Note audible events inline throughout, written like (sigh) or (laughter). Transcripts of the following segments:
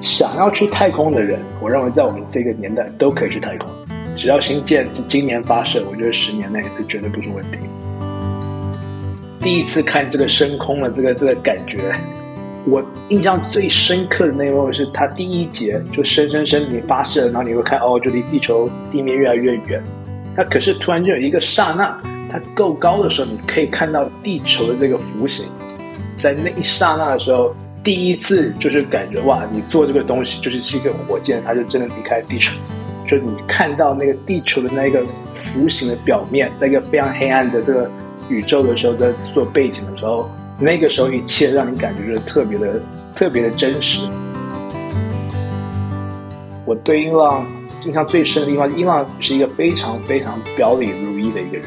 想要去太空的人，我认为在我们这个年代都可以去太空，只要新建今年发射，我觉得十年内是绝对不是问题。第一次看这个升空的这个这个感觉，我印象最深刻的那一幕是它第一节就升升升，你发射，然后你会看哦，就离地球地面越来越远。那可是突然就有一个刹那，它够高的时候，你可以看到地球的这个弧形，在那一刹那的时候，第一次就是感觉哇，你做这个东西就是是一个火箭，它就真的离开地球，就你看到那个地球的那个弧形的表面，在一个非常黑暗的这个。宇宙的时候，在做背景的时候，那个时候一切让你感觉就是特别的、特别的真实。我对英朗印象最深的地方，英朗是一个非常非常表里如一的一个人，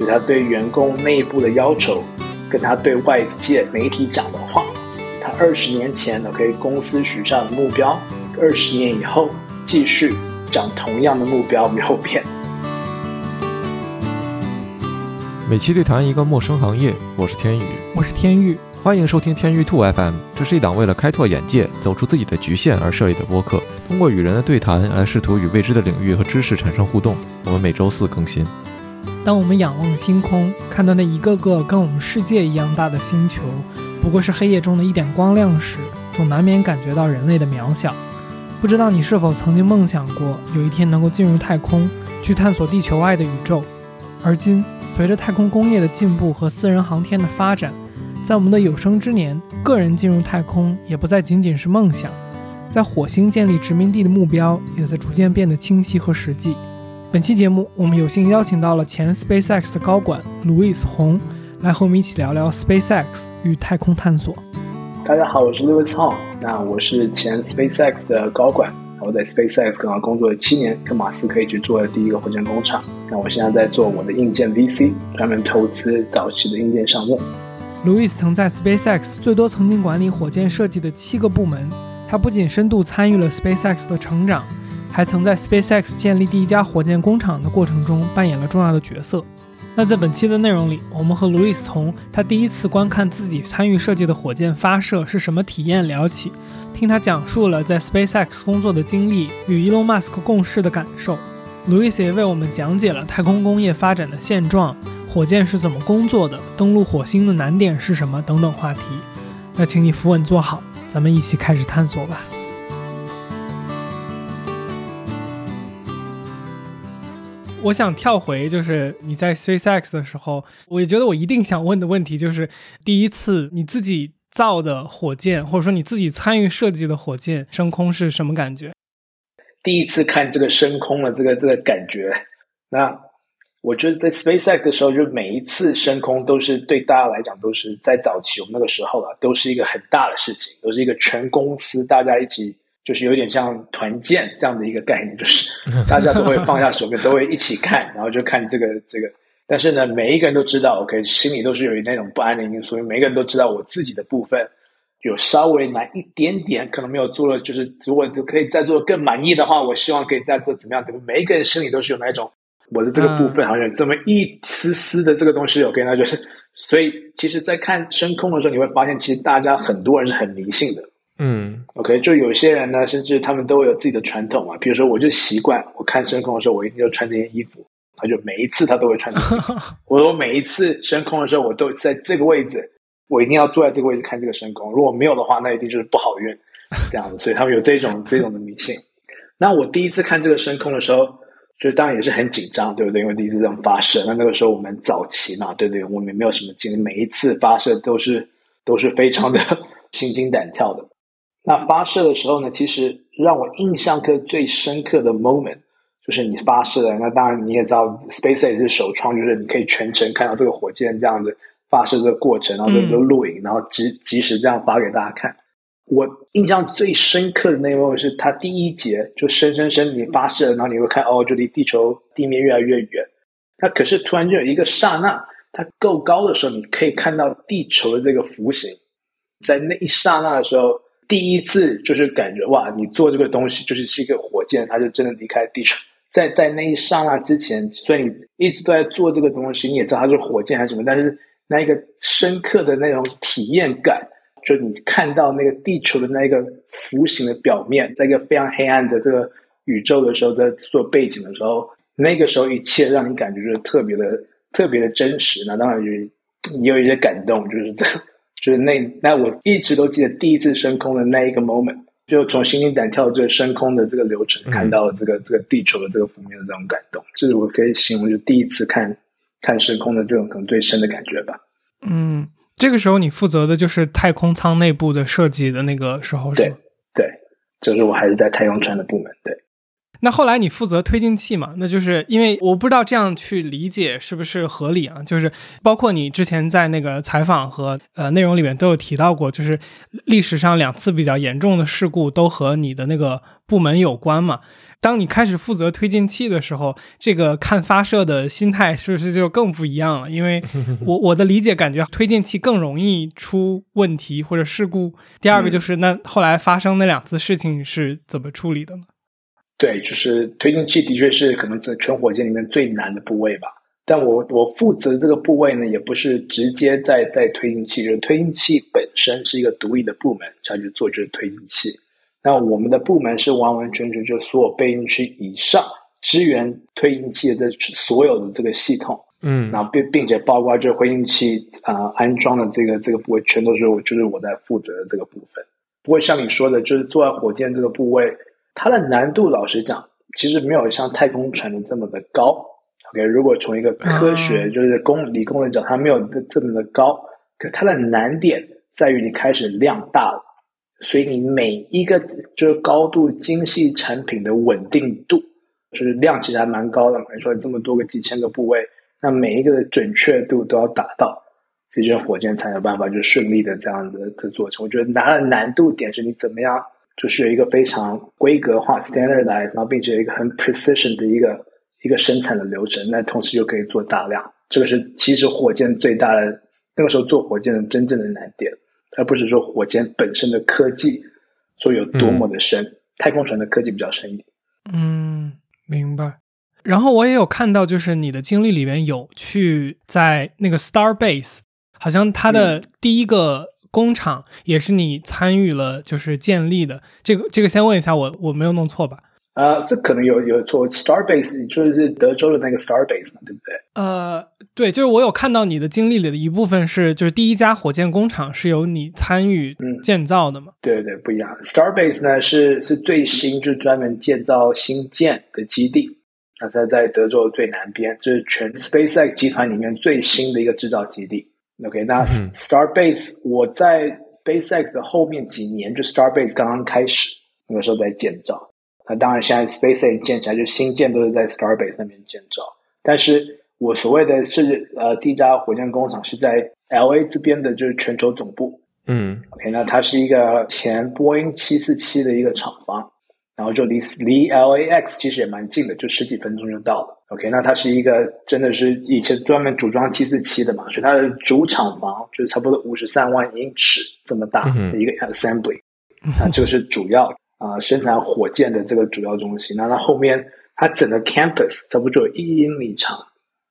就他对员工内部的要求，跟他对外界媒体讲的话，二十年前呢，可以公司许下的目标，二十年以后继续讲同样的目标没有变。每期对谈一个陌生行业，我是天宇，我是天宇，欢迎收听天宇兔 FM。这是一档为了开拓眼界、走出自己的局限而设立的播客，通过与人的对谈来试图与未知的领域和知识产生互动。我们每周四更新。当我们仰望星空，看到那一个个跟我们世界一样大的星球，不过是黑夜中的一点光亮时，总难免感觉到人类的渺小。不知道你是否曾经梦想过，有一天能够进入太空，去探索地球外的宇宙？而今，随着太空工业的进步和私人航天的发展，在我们的有生之年，个人进入太空也不再仅仅是梦想。在火星建立殖民地的目标，也在逐渐变得清晰和实际。本期节目，我们有幸邀请到了前 SpaceX 的高管 Louis 洪，来和我们一起聊聊 SpaceX 与太空探索。大家好，我是 Louis Hong，那我是前 SpaceX 的高管。我在 SpaceX 刚刚工作了七年，跟马斯克一起做了第一个火箭工厂。那我现在在做我的硬件 VC，专门投资早期的硬件项目。Louis 曾在 SpaceX 最多曾经管理火箭设计的七个部门。他不仅深度参与了 SpaceX 的成长，还曾在 SpaceX 建立第一家火箭工厂的过程中扮演了重要的角色。那在本期的内容里，我们和路易斯从他第一次观看自己参与设计的火箭发射是什么体验聊起。听他讲述了在 SpaceX 工作的经历与 Elon Musk 共事的感受，Louis 也为我们讲解了太空工业发展的现状、火箭是怎么工作的、登陆火星的难点是什么等等话题。那请你扶稳坐好，咱们一起开始探索吧。我想跳回，就是你在 SpaceX 的时候，我也觉得我一定想问的问题就是，第一次你自己。造的火箭，或者说你自己参与设计的火箭升空是什么感觉？第一次看这个升空的这个这个感觉，那我觉得在 SpaceX 的时候，就每一次升空都是对大家来讲都是在早期我们那个时候啊，都是一个很大的事情，都是一个全公司大家一起，就是有点像团建这样的一个概念，就是 (laughs) 大家都会放下手边，都会一起看，然后就看这个这个。但是呢，每一个人都知道，OK，心里都是有那种不安的因素。每个人都知道，我自己的部分有稍微难一点点，可能没有做了，就是如果可以再做更满意的话，我希望可以再做怎么样？怎么每一个人心里都是有那种我的这个部分好像有这么一丝丝的这个东西，OK，那就是。所以，其实，在看升空的时候，你会发现，其实大家很多人是很迷信的。嗯，OK，就有些人呢，甚至他们都有自己的传统嘛。比如说，我就习惯，我看升空的时候，我一定要穿这件衣服。他就每一次他都会穿。(laughs) 我说每一次升空的时候，我都在这个位置，我一定要坐在这个位置看这个升空。如果没有的话，那一定就是不好运这样子。所以他们有这种 (laughs) 这种的迷信。那我第一次看这个升空的时候，就当然也是很紧张，对不对？因为第一次这样发射。那那个时候我们早期嘛，对不对？我们没有什么经历，每一次发射都是都是非常的 (laughs) 心惊胆跳的。那发射的时候呢，其实让我印象刻最深刻的 moment。就是你发射的，那当然你也知道，SpaceX 是首创，就是你可以全程看到这个火箭这样子发射的过程，然后都录影，然后及及时这样发给大家看。我印象最深刻的那一幕是，它第一节就升升升，你发射，然后你会看哦，就离地球地面越来越远。那可是突然就有一个刹那，它够高的时候，你可以看到地球的这个弧形，在那一刹那的时候，第一次就是感觉哇，你做这个东西就是是一个火箭，它就真的离开地球。在在那一刹那之前，所以你一直都在做这个东西，你也知道它是火箭还是什么，但是那一个深刻的那种体验感，就你看到那个地球的那个弧形的表面，在一个非常黑暗的这个宇宙的时候，在做背景的时候，那个时候一切让你感觉就是特别的、特别的真实。那当然也也有一些感动，就是这，就是那那我一直都记得第一次升空的那一个 moment，就从心惊胆跳这个升空的这个流程，看到这个这个地球的这个封面的这种感动，这是我可以形容就第一次看看升空的这种可能最深的感觉吧。嗯。这个时候你负责的就是太空舱内部的设计的那个时候是吗？对，就是我还是在太空船的部门。对，那后来你负责推进器嘛？那就是因为我不知道这样去理解是不是合理啊？就是包括你之前在那个采访和呃内容里面都有提到过，就是历史上两次比较严重的事故都和你的那个部门有关嘛？当你开始负责推进器的时候，这个看发射的心态是不是就更不一样了？因为 (laughs) 我我的理解感觉推进器更容易出问题或者事故。第二个就是那后来发生那两次事情是怎么处理的呢？对，就是推进器的确是可能在全火箭里面最难的部位吧。但我我负责这个部位呢，也不是直接在在推进器，就是推进器本身是一个独立的部门，下去做就是推进器。那我们的部门是完完全全就所有备用区以上支援推进器的这所有的这个系统，嗯，然后并并且包括这回应器啊安装的这个这个部位，全都是我就是我在负责的这个部分。不过像你说的，就是坐在火箭这个部位，它的难度老实讲，其实没有像太空船的这么的高。OK，如果从一个科学就是工理工的角，它没有这么的高，可它的难点在于你开始量大了。所以你每一个就是高度精细产品的稳定度，就是量其实还蛮高的嘛。你说这么多个几千个部位，那每一个的准确度都要达到，这些火箭才有办法就顺利的这样的的做成。我觉得它的难度点是你怎么样，就是有一个非常规格化 standardized，然后并且有一个很 precision 的一个一个生产的流程，那同时又可以做大量。这个是其实火箭最大的那个时候做火箭的真正的难点。而不是说火箭本身的科技说有多么的深，太空船的科技比较深一点。嗯，明白。然后我也有看到，就是你的经历里面有去在那个 Starbase，好像它的第一个工厂也是你参与了，就是建立的。这个这个先问一下，我我没有弄错吧？呃，这可能有有错 Starbase，就是德州的那个 Starbase，对不对？呃，对，就是我有看到你的经历里的一部分是，就是第一家火箭工厂是由你参与建造的嘛？对对，不一样。Starbase 呢是是最新，就是专门建造新建的基地。那它在德州最南边，就是全 SpaceX 集团里面最新的一个制造基地。OK，那 Starbase 我在 SpaceX 的后面几年，就 Starbase 刚刚开始，那个时候在建造。那当然，现在 SpaceX 建起来，就新建都是在 Starbase 那边建造。但是我所谓的是，呃，第一家火箭工厂是在 LA 这边的，就是全球总部。嗯，OK，那它是一个前波音七四七的一个厂房，然后就离离 LAX 其实也蛮近的，就十几分钟就到了。OK，那它是一个真的是以前专门组装七四七的嘛，所以它的主厂房就是差不多五十三万英尺这么大的一个 assembly，那这个是主要。啊，生产火箭的这个主要中心，那它后面它整个 campus 差不多有一英里长，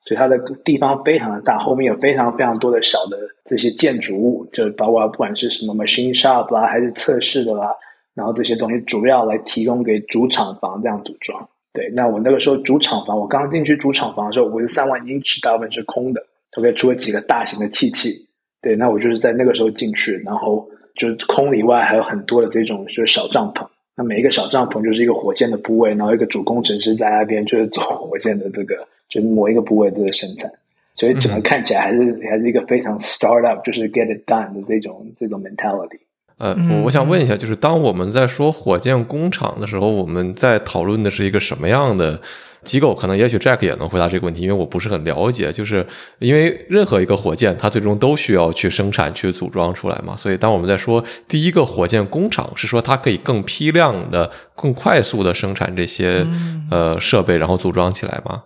所以它的地方非常的大，后面有非常非常多的小的这些建筑物，就包括不管是什么 machine shop 啦，还是测试的啦，然后这些东西主要来提供给主厂房这样组装。对，那我那个时候主厂房，我刚进去主厂房的时候，五十三万英尺大部分是空的，OK，除了几个大型的气器。对，那我就是在那个时候进去，然后就是空以外还有很多的这种就是小帐篷。那每一个小帐篷就是一个火箭的部位，然后一个主工程师在那边就是做火箭的这个，就是某一个部位的生产，所以整个看起来还是还是一个非常 startup，就是 get it done 的这种这种 mentality。呃，我我想问一下，就是当我们在说火箭工厂的时候，我们在讨论的是一个什么样的？机构可能也许 Jack 也能回答这个问题，因为我不是很了解。就是因为任何一个火箭，它最终都需要去生产、去组装出来嘛。所以当我们在说第一个火箭工厂，是说它可以更批量的、更快速的生产这些呃设备，然后组装起来吗？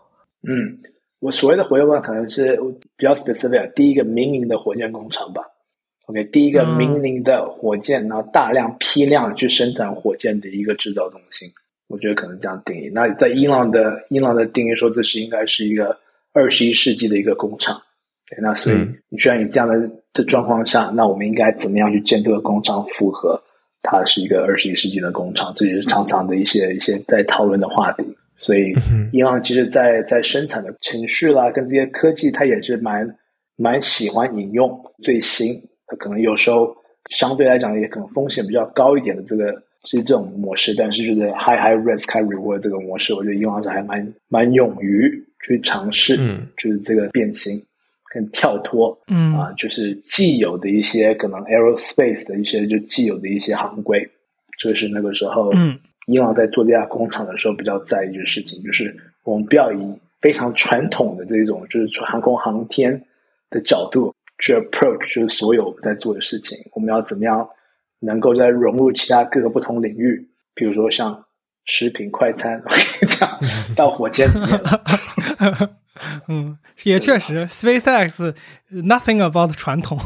嗯，我所谓的火箭工厂可能是比较 specific，第一个民营的火箭工厂吧。OK，第一个民营的火箭，然后大量批量去生产火箭的一个制造中心。我觉得可能这样定义。那在伊朗的伊朗的定义说，这是应该是一个二十一世纪的一个工厂。那所以你居然以这样的的状况下，那我们应该怎么样去建这个工厂，符合它是一个二十一世纪的工厂？这也是常常的一些一些在讨论的话题。所以，伊朗其实，在在生产的程序啦，跟这些科技，它也是蛮蛮喜欢引用最新。它可能有时候相对来讲，也可能风险比较高一点的这个是这种模式。但是，就是 high high risk high reward 这个模式，我觉得伊朗是还蛮蛮勇于去尝试，嗯就是这个变形跟跳脱，嗯啊，就是既有的一些可能 aerospace 的一些就既有的一些行规，这是那个时候，嗯。伊朗在做这家工厂的时候，比较在意的事情，就是我们不要以非常传统的这种，就是航空航天的角度去 approach，就是所有我们在做的事情。我们要怎么样能够在融入其他各个不同领域，比如说像食品快餐这样 (laughs) 到火箭里面。(laughs) 嗯，也确实，SpaceX nothing about 传统，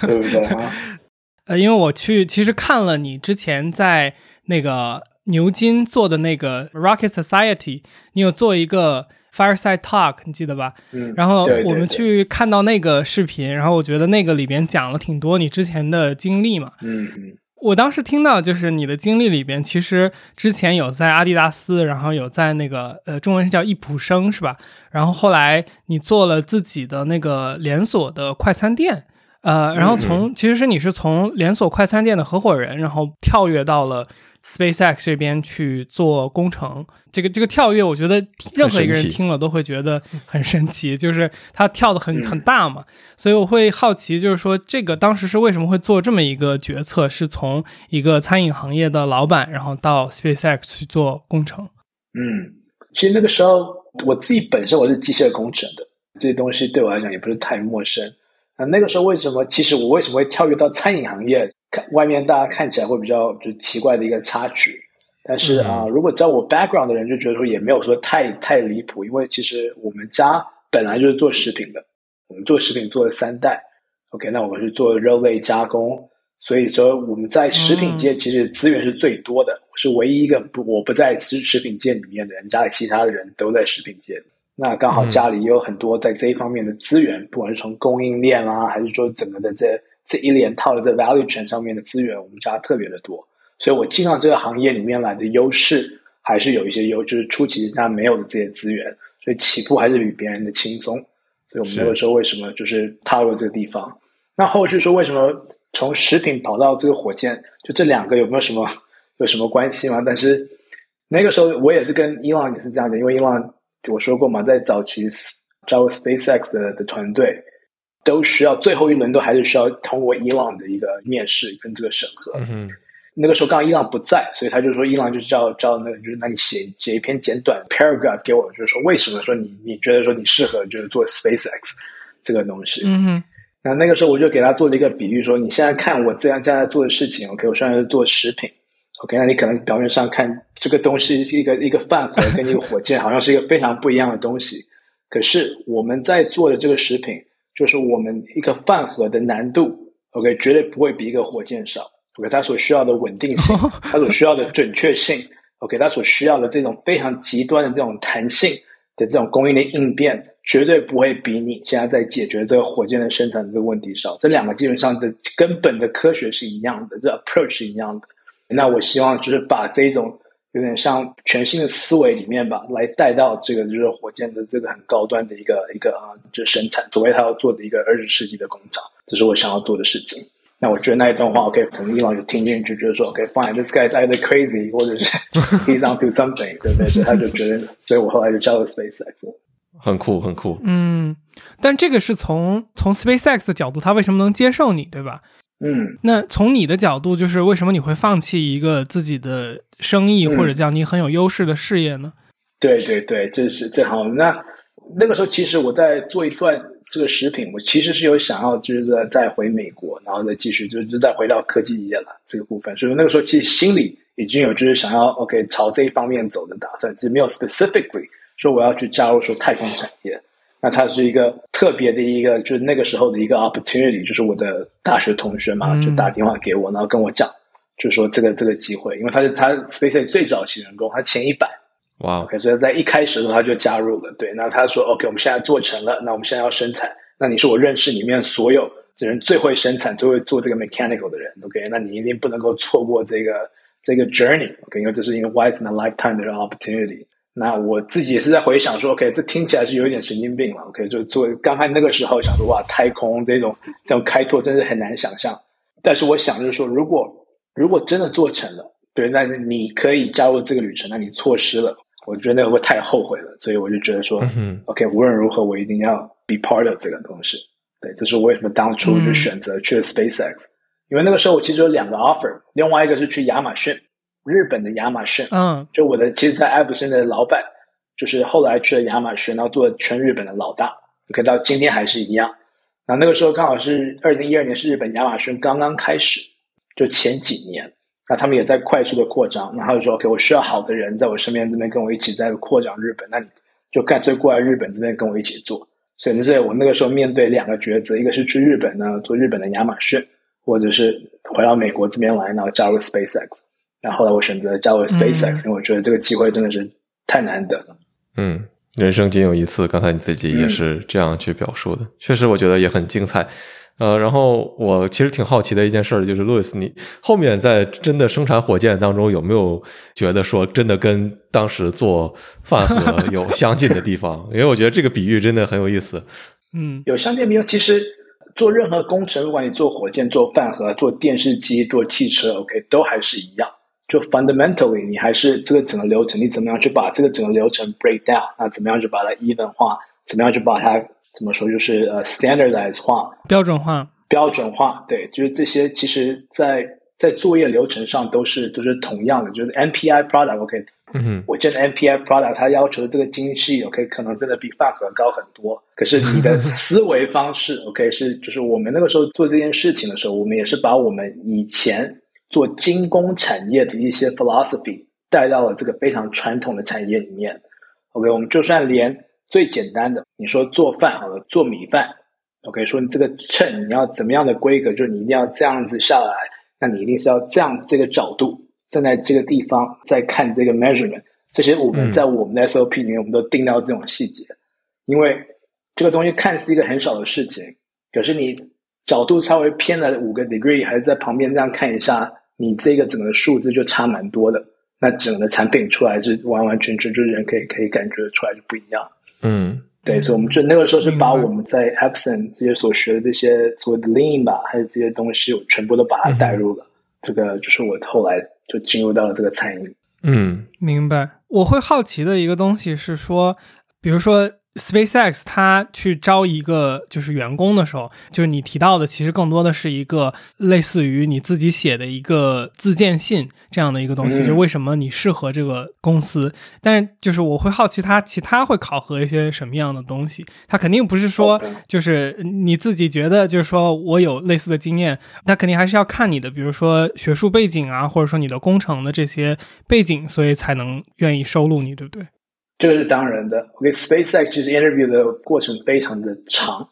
对不对？(laughs) 呃，因为我去其实看了你之前在。那个牛津做的那个 Rocket Society，你有做一个 Fireside Talk，你记得吧？嗯。然后我们去看到那个视频，然后我觉得那个里边讲了挺多你之前的经历嘛。嗯嗯。我当时听到就是你的经历里边，其实之前有在阿迪达斯，然后有在那个呃中文是叫易普生是吧？然后后来你做了自己的那个连锁的快餐店，呃，然后从其实是你是从连锁快餐店的合伙人，然后跳跃到了。SpaceX 这边去做工程，这个这个跳跃，我觉得任何一个人听了都会觉得很神奇，就是他跳的很很大嘛，所以我会好奇，就是说这个当时是为什么会做这么一个决策，是从一个餐饮行业的老板，然后到 SpaceX 去做工程。嗯，其实那个时候我自己本身我是机械工程的，这些东西对我来讲也不是太陌生。啊那个时候为什么？其实我为什么会跳跃到餐饮行业？看外面大家看起来会比较就奇怪的一个插曲，但是啊，如果知道我 background 的人就觉得说也没有说太太离谱，因为其实我们家本来就是做食品的，我们做食品做了三代，OK，那我们是做肉类加工，所以说我们在食品界其实资源是最多的，是唯一一个不我不在食食品界里面的人，家里其他的人都在食品界，那刚好家里也有很多在这一方面的资源，不管是从供应链啦，还是说整个的这。这一连套的在 value chain 上面的资源，我们家特别的多，所以我进到这个行业里面来的优势还是有一些优，就是初期他没有的这些资源，所以起步还是比别人的轻松。所以我们那个时候为什么就是踏入这个地方？那后续说为什么从食品跑到这个火箭，就这两个有没有什么有什么关系吗？但是那个时候我也是跟伊朗也是这样的，因为伊朗我说过嘛，在早期加入 SpaceX 的的团队。都需要最后一轮都还是需要通过伊朗的一个面试跟这个审核。嗯，那个时候刚好伊朗不在，所以他就说伊朗就是叫叫那个就是那你写写一篇简短 paragraph 给我，就是说为什么说你你觉得说你适合就是做 SpaceX 这个东西。嗯哼。那那个时候我就给他做了一个比喻，说你现在看我这样现在做的事情，OK，我现在是做食品，OK，那你可能表面上看这个东西是一个一个饭盒跟一个火箭，好像是一个非常不一样的东西，可是我们在做的这个食品。就是我们一个饭盒的难度，OK，绝对不会比一个火箭少。OK，它所需要的稳定性，(laughs) 它所需要的准确性，OK，它所需要的这种非常极端的这种弹性的这种供应链应变，绝对不会比你现在在解决这个火箭的生产这个问题少。这两个基本上的根本的科学是一样的，这 approach 是一样的。那我希望就是把这种。有点像全新的思维里面吧，来带到这个就是火箭的这个很高端的一个一个啊，就是生产，所谓他要做的一个二十世纪的工厂，这是我想要做的事情。那我觉得那一段话，OK，可能伊朗就听进去，觉得说，OK，fine，this guy is either crazy，或者是 (laughs) he's onto something，对不对？所以他就觉得，所以我后来就加入 SpaceX。很酷，很酷。嗯，但这个是从从 SpaceX 的角度，他为什么能接受你，对吧？嗯，那从你的角度，就是为什么你会放弃一个自己的生意，或者叫你很有优势的事业呢？对对对，这是正好。那那个时候，其实我在做一段这个食品，我其实是有想要就是再回美国，然后再继续就是再回到科技业了这个部分。所以那个时候，其实心里已经有就是想要 OK 朝这一方面走的打算，只是没有 specifically 说我要去加入说太空产业。那他是一个特别的一个，就是那个时候的一个 opportunity，就是我的大学同学嘛，就打电话给我，然后跟我讲，就说这个这个机会，因为他是他 SpaceX 最早期员工，他前一百，哇，OK，所以在一开始的时候他就加入了，对，那他说 OK，我们现在做成了，那我们现在要生产，那你是我认识里面所有的人最会生产、最会做这个 mechanical 的人，OK，那你一定不能够错过这个这个 journey，OK，因为这是一个 once in a lifetime 的 opportunity。那我自己也是在回想说，OK，这听起来是有一点神经病了，OK，就做刚才那个时候想说，哇，太空这种这种开拓真是很难想象。但是我想就是说，如果如果真的做成了，对，那你可以加入这个旅程，那你错失了，我觉得那个会太后悔了。所以我就觉得说，OK，无论如何，我一定要 be part of 这个东西。对，这是为什么当初就选择去了 SpaceX，因为那个时候我其实有两个 offer，另外一个是去亚马逊。日本的亚马逊，嗯，就我的，其实，在艾普森的老板，就是后来去了亚马逊，然后做全日本的老大，可到今天还是一样。那那个时候刚好是二零一二年，是日本亚马逊刚刚开始，就前几年，那他们也在快速的扩张。然后就说，OK，我需要好的人在我身边这边跟我一起在扩张日本，那你就干脆过来日本这边跟我一起做。所以，所以我那个时候面对两个抉择，一个是去日本呢做日本的亚马逊，或者是回到美国这边来，然后加入 SpaceX。然后来我选择加入 SpaceX，因为我觉得这个机会真的是太难得了。嗯，人生仅有一次，刚才你自己也是这样去表述的，确实我觉得也很精彩。呃，然后我其实挺好奇的一件事儿，就是路易斯，你后面在真的生产火箭当中，有没有觉得说真的跟当时做饭盒 (laughs) 有相近的地方？因为我觉得这个比喻真的很有意思。嗯，有相近比喻，其实。做任何工程，不管你做火箭、做饭盒、做电视机、做汽车，OK，都还是一样。就 fundamentally，你还是这个整个流程，你怎么样去把这个整个流程 break down？那怎么样去把它 even 化？怎么样去把它怎么说？就是呃 standardize 化、标准化、标准化。对，就是这些，其实在在作业流程上都是都是同样的。就是 MPI product，OK。嗯哼，我见的 MPI product，它要求的这个精细，OK，可能真的比饭盒高很多。可是你的 (laughs) 思维方式，OK，是就是我们那个时候做这件事情的时候，我们也是把我们以前做精工产业的一些 philosophy 带到了这个非常传统的产业里面。OK，我们就算连最简单的，你说做饭好了，做米饭，OK，说你这个秤你要怎么样的规格，就是你一定要这样子下来，那你一定是要这样这个角度。站在这个地方再看这个 measurement，这些我们在我们的 SOP 里面，我们都定到这种细节。因为这个东西看似一个很小的事情，可是你角度稍微偏了五个 degree，还是在旁边这样看一下，你这个整个数字就差蛮多的。那整个产品出来是完完全全就是人可以可以感觉出来就不一样。嗯，对，所以我们就那个时候是把我们在 a b s o n 这些所学的这些所谓的 Lean 吧，还有这些东西，我全部都把它带入了。这个就是我后来。就进入到了这个餐饮。嗯，明白。我会好奇的一个东西是说，比如说。SpaceX 它去招一个就是员工的时候，就是你提到的，其实更多的是一个类似于你自己写的一个自荐信这样的一个东西，就为什么你适合这个公司。但是就是我会好奇，它其他会考核一些什么样的东西？它肯定不是说就是你自己觉得就是说我有类似的经验，它肯定还是要看你的，比如说学术背景啊，或者说你的工程的这些背景，所以才能愿意收录你，对不对？这个是当然的。OK，SpaceX 其实 interview 的过程非常的长。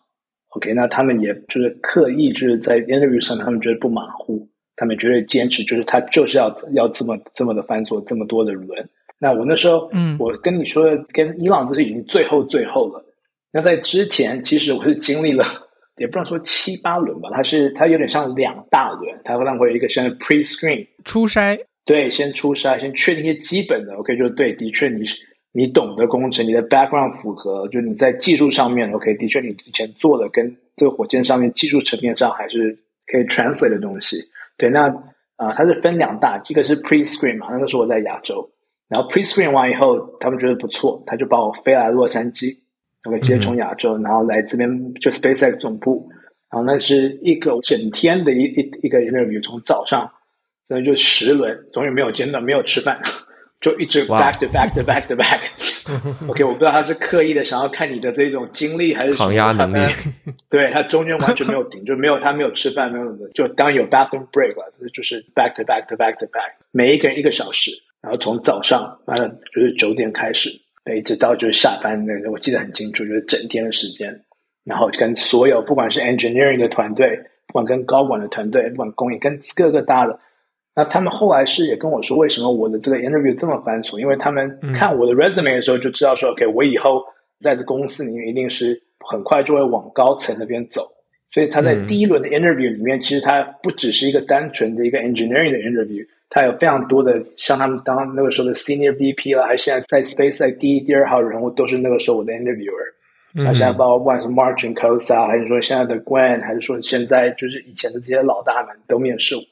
OK，那他们也就是刻意就是在 interview 上，他们觉得不马虎，他们绝对坚持，就是他就是要要这么这么的翻做这么多的轮。那我那时候，嗯，我跟你说，跟伊朗这是已经最后最后了。那在之前，其实我是经历了，(laughs) 也不能说七八轮吧，它是它有点像两大轮，它会让会有一个像 pre screen 初筛，对，先初筛，先确定一些基本的。OK，就对，的确你是。你懂得工程，你的 background 符合，就你在技术上面，OK，的确你之前做的跟这个火箭上面技术层面上还是可以 translate 的东西。对，那啊，它是分两大，一个是 pre screen 嘛，那个时候我在亚洲，然后 pre screen 完以后，他们觉得不错，他就把我飞来洛杉矶，OK，直接从亚洲，然后来这边就 SpaceX 总部，然后那是一个整天的一一一个 interview，从早上，所以就十轮，总也没有间断，没有吃饭。就一直 back to back to back to back。(laughs) OK，我不知道他是刻意的想要看你的这种经历，还是抗压能力。(laughs) 对他中间完全没有停，就没有他没有吃饭，没有什么，就当有 bathroom break 了，就是 back to back to back to back，每一个人一个小时，然后从早上完了就是九点开始，一直到就是下班那个，我记得很清楚，就是整天的时间，然后跟所有不管是 engineering 的团队，不管跟高管的团队，不管工业跟各个大的。那他们后来是也跟我说，为什么我的这个 interview 这么繁琐？因为他们看我的 resume 的时候就知道说，OK，我以后在这公司里面一定是很快就会往高层那边走。所以他在第一轮的 interview 里面，其实他不只是一个单纯的一个 engineering 的 interview，他有非常多的像他们当那个时候的 senior VP 啦，还是现在在 Space 在第一、第二号人物都是那个时候我的 interviewer。那现在包括不管是 Margin c o s a 还是说现在的 Gwen，还是说现在就是以前的这些老大们都面试我，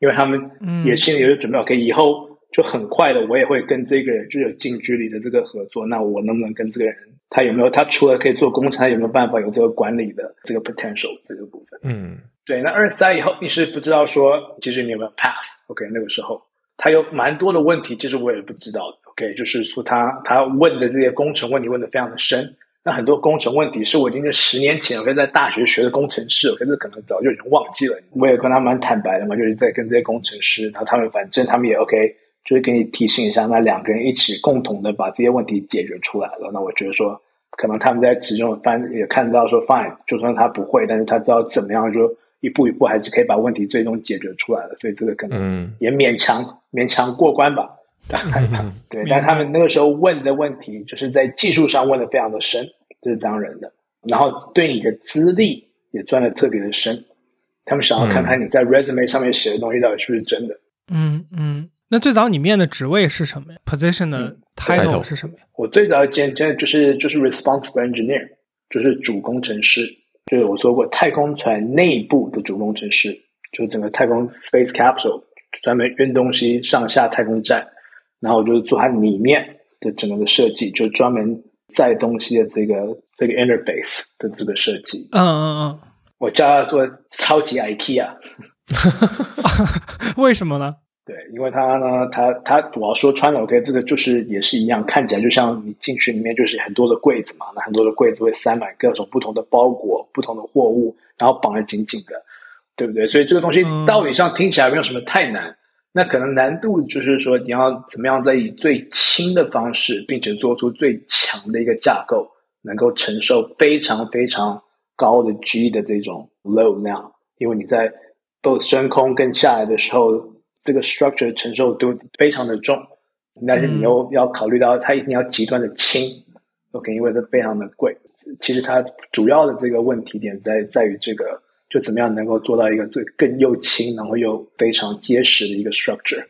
因为他们也心里有准备，OK，以后就很快的，我也会跟这个人就有近距离的这个合作。那我能不能跟这个人？他有没有？他除了可以做工程，他有没有办法有这个管理的这个 potential 这个部分？嗯，对。那二三以后，你是不知道说，其实你有没有 pass？OK，那个时候他有蛮多的问题，其实我也不知道。OK，就是说他他问的这些工程问题问的非常的深。那很多工程问题是我已经是十年前我在大学学的工程师，可是可能早就已经忘记了。我也跟他蛮坦白的嘛，就是在跟这些工程师，然后他们反正他们也 OK。就是给你提醒一下，那两个人一起共同的把这些问题解决出来了。那我觉得说，可能他们在其中翻也看到说，fine，就算他不会，但是他知道怎么样，就一步一步还是可以把问题最终解决出来了。所以这个可能也勉强勉强过关吧。(laughs) 对，但他们那个时候问的问题，就是在技术上问的非常的深，这是当然的。然后对你的资历也钻的特别的深，他们想要看看你在 resume 上面写的东西到底是不是真的。嗯嗯。那最早你面的职位是什么呀？Position 的 title 是什么呀？我最早见见就是就是 responsible engineer，就是主工程师。就是我说过，太空船内部的主工程师，就是整个太空 space capsule 专门运东西上下太空站，然后我就是做它里面的整个的设计，就专门载东西的这个这个 interface 的这个设计。嗯嗯嗯，我叫它做超级 IKEA，(laughs) 为什么呢？对，因为它呢，它它我要说穿了，OK，这个就是也是一样，看起来就像你进去里面就是很多的柜子嘛，那很多的柜子会塞满各种不同的包裹、不同的货物，然后绑得紧紧的，对不对？所以这个东西道理上听起来没有什么太难，那可能难度就是说你要怎么样在以最轻的方式，并且做出最强的一个架构，能够承受非常非常高的 G 的这种 load 量，因为你在 both 升空跟下来的时候。这个 structure 承受度非常的重，但是你又要考虑到它一定要极端的轻，OK，因为它非常的贵。其实它主要的这个问题点在在于这个，就怎么样能够做到一个最更又轻，然后又非常结实的一个 structure，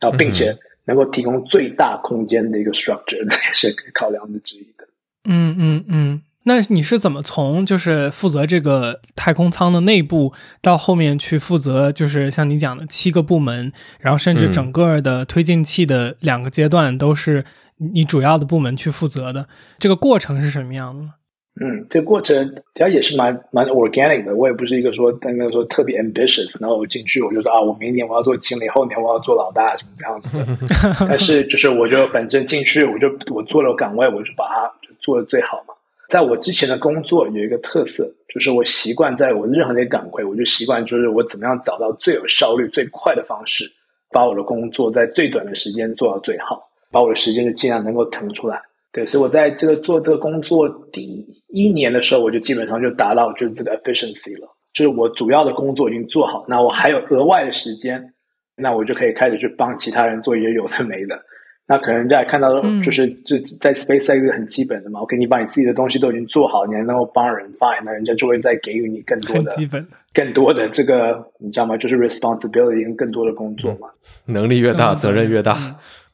然后并且能够提供最大空间的一个 structure，这也是考量的之一的。嗯嗯嗯。那你是怎么从就是负责这个太空舱的内部，到后面去负责就是像你讲的七个部门，然后甚至整个的推进器的两个阶段都是你主要的部门去负责的，这个过程是什么样的？嗯，这个过程它也是蛮蛮 organic 的。我也不是一个说那个说特别 ambitious，然后我进去我就说啊，我明年我要做经理，后年我要做老大什么这样子。(laughs) 但是就是我就反正进去我就我做了岗位，我就把它就做的最好嘛。在我之前的工作有一个特色，就是我习惯在我任何的岗位，我就习惯就是我怎么样找到最有效率、最快的方式，把我的工作在最短的时间做到最好，把我的时间就尽量能够腾出来。对，所以我在这个做这个工作第一年的时候，我就基本上就达到就是这个 efficiency 了，就是我主要的工作已经做好，那我还有额外的时间，那我就可以开始去帮其他人做一些有的没的。那可能人家也看到，就是这在 SpaceX 一个很基本的嘛。OK，你把你自己的东西都已经做好，你还能够帮人 fine，，那人家就会再给予你更多的、基本、更多的这个，你知道吗？就是 responsibility 跟更多的工作嘛。能力越大，责任越大。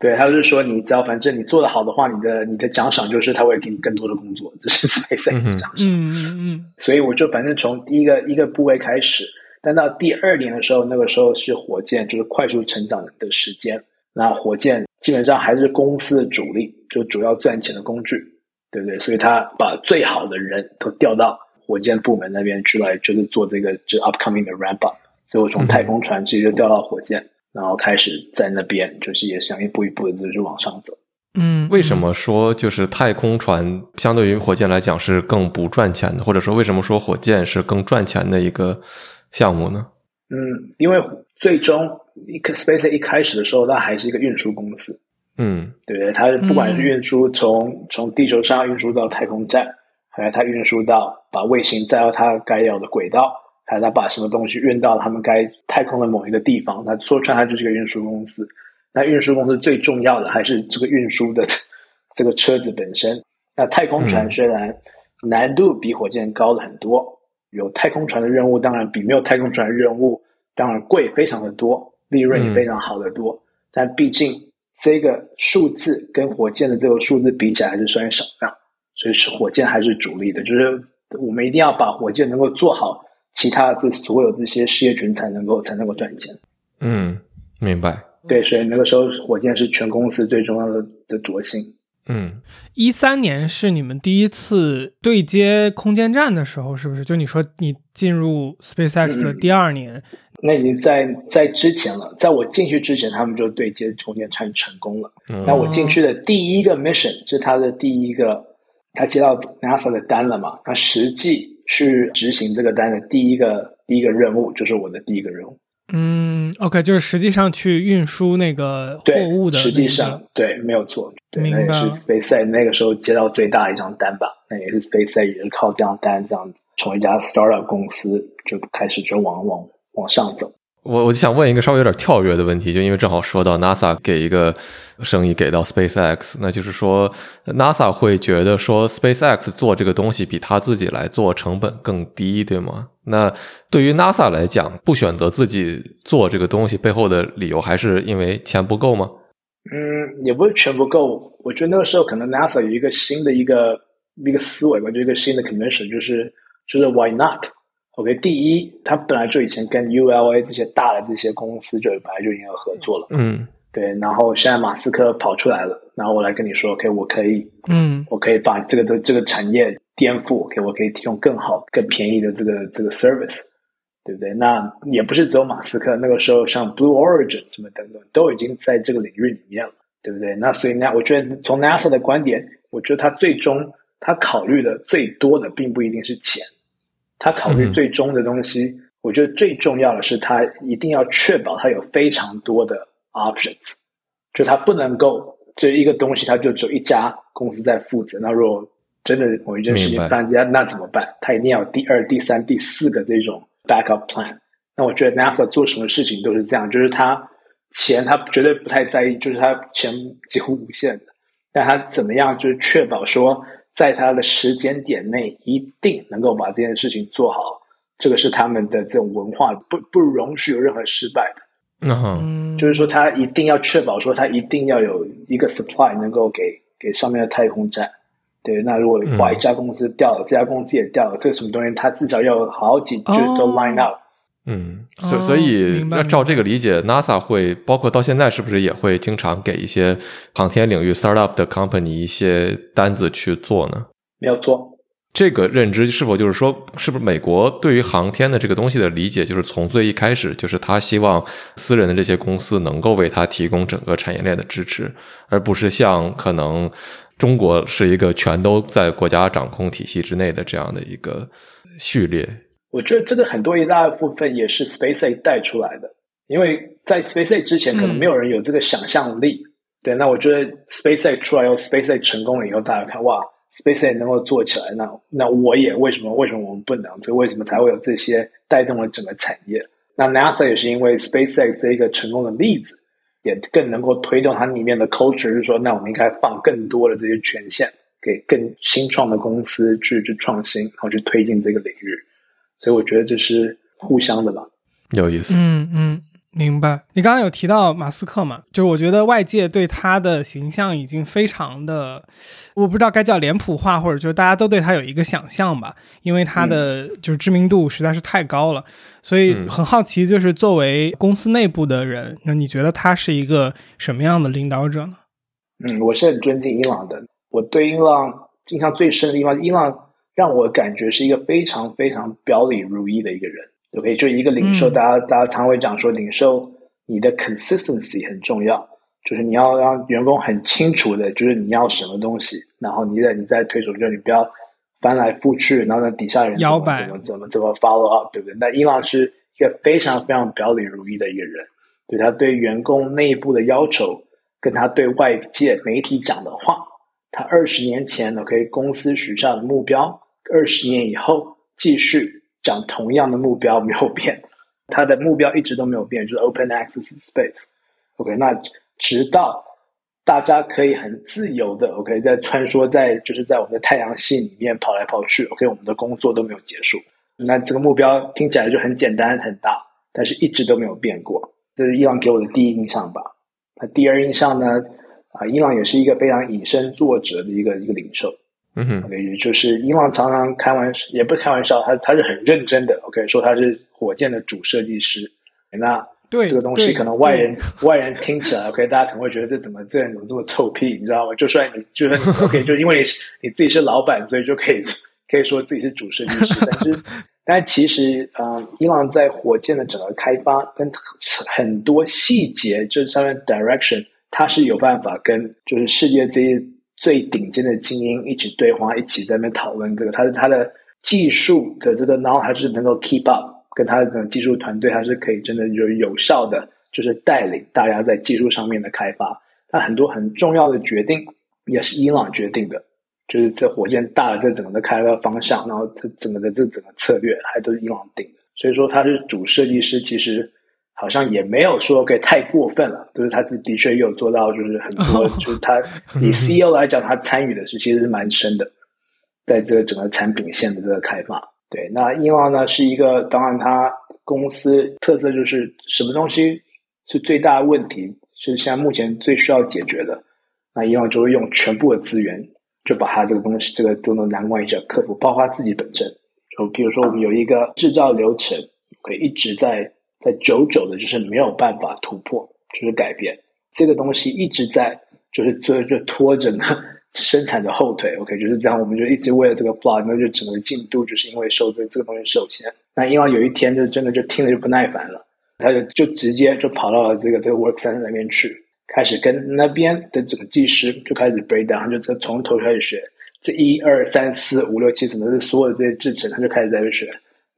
对，他就是说，你只要反正你做的好的话，你的你的奖赏就是他会给你更多的工作，这是 (laughs) SpaceX 的奖赏。嗯嗯嗯。所以我就反正从第一个一个部位开始，但到第二年的时候，那个时候是火箭就是快速成长的时间，那火箭。基本上还是公司的主力，就主要赚钱的工具，对不对？所以他把最好的人都调到火箭部门那边去来，就是做这个就 upcoming 的 ramp up。所以我从太空船直接就调到火箭，然后开始在那边就是也想一步一步的就是往上走。嗯，为什么说就是太空船相对于火箭来讲是更不赚钱的？或者说为什么说火箭是更赚钱的一个项目呢？嗯，因为最终。一 Space 一开始的时候，它还是一个运输公司。嗯，对，它不管是运输从从地球上运输到太空站，还是它运输到把卫星载到它该要的轨道，还有它把什么东西运到他们该太空的某一个地方，那说穿它就是个运输公司。那运输公司最重要的还是这个运输的 (laughs) 这个车子本身。那太空船虽然难度比火箭高了很多。有太空船的任务，当然比没有太空船的任务当然贵非常的多，利润也非常好的多。但毕竟这个数字跟火箭的这个数字比起来还是算少量，所以是火箭还是主力的。就是我们一定要把火箭能够做好，其他这所有这些事业群才能够才能够赚钱。嗯，明白。对，所以那个时候火箭是全公司最重要的的轴心。嗯，一三年是你们第一次对接空间站的时候，是不是？就你说你进入 SpaceX 的第二年，那已经在在之前了。在我进去之前，他们就对接空间站成功了。那我进去的第一个 mission 是他的第一个，他接到 NASA 的单了嘛？他实际去执行这个单的第一个第一个任务，就是我的第一个任务。嗯，OK，就是实际上去运输那个货物的，实际上对，没有错，明白。那也是 SpaceX 那个时候接到最大一张单吧？那也是 SpaceX 也是靠这张单，这样从一家 startup 公司就开始就往往往上走。我我就想问一个稍微有点跳跃的问题，就因为正好说到 NASA 给一个生意给到 SpaceX，那就是说 NASA 会觉得说 SpaceX 做这个东西比他自己来做成本更低，对吗？那对于 NASA 来讲，不选择自己做这个东西背后的理由，还是因为钱不够吗？嗯，也不是全不够。我觉得那个时候可能 NASA 有一个新的一个一个思维吧，就一个新的 commission，就是就是 Why not not？OK，第一，他本来就以前跟 ULA 这些大的这些公司就本来就已经有合作了，嗯，对。然后现在马斯克跑出来了，然后我来跟你说，OK，我可以，嗯，我可以把这个的这个产业颠覆，OK，我可以提供更好、更便宜的这个这个 service，对不对？那也不是只有马斯克，那个时候像 Blue Origin 什么等等，都已经在这个领域里面了，对不对？那所以那我觉得从 NASA 的观点，我觉得他最终他考虑的最多的，并不一定是钱。他考虑最终的东西，我觉得最重要的是，他一定要确保他有非常多的 options，就他不能够这一个东西，他就只有一家公司在负责。那如果真的某一件事情发生，那怎么办？他一定要有第二、第三、第四个这种 backup plan。那我觉得 NASA 做什么事情都是这样，就是他钱他绝对不太在意，就是他钱几乎无限的，但他怎么样就是确保说。在他的时间点内，一定能够把这件事情做好。这个是他们的这种文化，不不容许有任何失败的。嗯，就是说，他一定要确保说，他一定要有一个 supply 能够给给上面的太空站。对，那如果把一家公司掉了，这家公司也掉了，这个什么东西，他至少要有好几句都 line up。嗯，所所以那照这个理解，NASA 会包括到现在是不是也会经常给一些航天领域 startup 的 company 一些单子去做呢？没有做。这个认知是否就是说，是不是美国对于航天的这个东西的理解，就是从最一开始就是他希望私人的这些公司能够为他提供整个产业链的支持，而不是像可能中国是一个全都在国家掌控体系之内的这样的一个序列。我觉得这个很多一大部分也是 SpaceX 带出来的，因为在 SpaceX 之前可能没有人有这个想象力。对，那我觉得 SpaceX 出来以后，SpaceX 成功了以后，大家看哇，SpaceX 能够做起来，那那我也为什么为什么我们不能？所以为什么才会有这些带动了整个产业？那 NASA 也是因为 SpaceX 这一个成功的例子，也更能够推动它里面的 culture，就是说，那我们应该放更多的这些权限给更新创的公司去去创新，然后去推进这个领域。所以我觉得这是互相的吧，有意思。嗯嗯，明白。你刚刚有提到马斯克嘛？就是我觉得外界对他的形象已经非常的，我不知道该叫脸谱化，或者就是大家都对他有一个想象吧，因为他的就是知名度实在是太高了。所以很好奇，就是作为公司内部的人，那你觉得他是一个什么样的领导者呢？嗯，我是很尊敬伊朗的。我对伊朗印象最深的地方，伊朗。让我感觉是一个非常非常表里如一的一个人。OK，就一个领袖，大家大家常会讲说，领袖你的 consistency 很重要，就是你要让员工很清楚的，就是你要什么东西，然后你在你在推出，就你不要翻来覆去，然后呢底下人怎么怎么怎么怎么 follow up，对不对？那伊朗是一个非常非常表里如一的一个人，对他对员工内部的要求，跟他对外界媒体讲的话，他二十年前 OK 公司许下的目标。二十年以后，继续讲同样的目标没有变，(laughs) 他的目标一直都没有变，就是 open access space。OK，那直到大家可以很自由的，OK，在穿梭在就是在我们的太阳系里面跑来跑去，OK，我们的工作都没有结束。那这个目标听起来就很简单很大，但是一直都没有变过。这是伊朗给我的第一印象吧。那第二印象呢？啊，伊朗也是一个非常以身作则的一个一个领袖。嗯哼，OK，就是伊朗常常开玩笑，也不是开玩笑，他他是很认真的。OK，说他是火箭的主设计师。那对这个东西，可能外人外人听起来，OK，大家可能会觉得这怎么这人怎么这么臭屁，你知道吗？就算你就算 OK，就因为你你自己是老板，所以就可以可以说自己是主设计师，但是 (laughs) 但其实啊，伊朗在火箭的整个开发跟很多细节，就是上面 direction。他是有办法跟就是世界这些最顶尖的精英一起对话，一起在那边讨论这个。他的他的技术的这个，然后还是能够 keep up，跟他的技术团队，他是可以真的有有效的，就是带领大家在技术上面的开发。他很多很重要的决定也是伊朗决定的，就是这火箭大的这整个的开发方向，然后这整个的这整个策略还都是伊朗定的。所以说他是主设计师，其实。好像也没有说可以太过分了，(laughs) 就是他自己的确也有做到，就是很多，(laughs) 就是他 (laughs) 以 CEO 来讲，他参与的是其实是蛮深的，在这个整个产品线的这个开发。对，那英朗呢是一个，当然他公司特色就是什么东西是最大的问题，是现在目前最需要解决的，那英朗就会用全部的资源，就把他这个东西这个都能难关一下克服，包括自己本身。就比如说我们有一个制造流程，可以一直在。在久久的，就是没有办法突破，就是改变这个东西一直在，就是就就拖着呢 (laughs) 生产的后腿。OK，就是这样，我们就一直为了这个 plot，那就整个进度就是因为受这这个东西受限。那因为有一天就真的就听了就不耐烦了，他就就直接就跑到了这个这个 work center 那边去，开始跟那边的这个技师就开始 break down，就从头开始学这一二三四五六七，什么是所有的这些制程，他就开始在这学。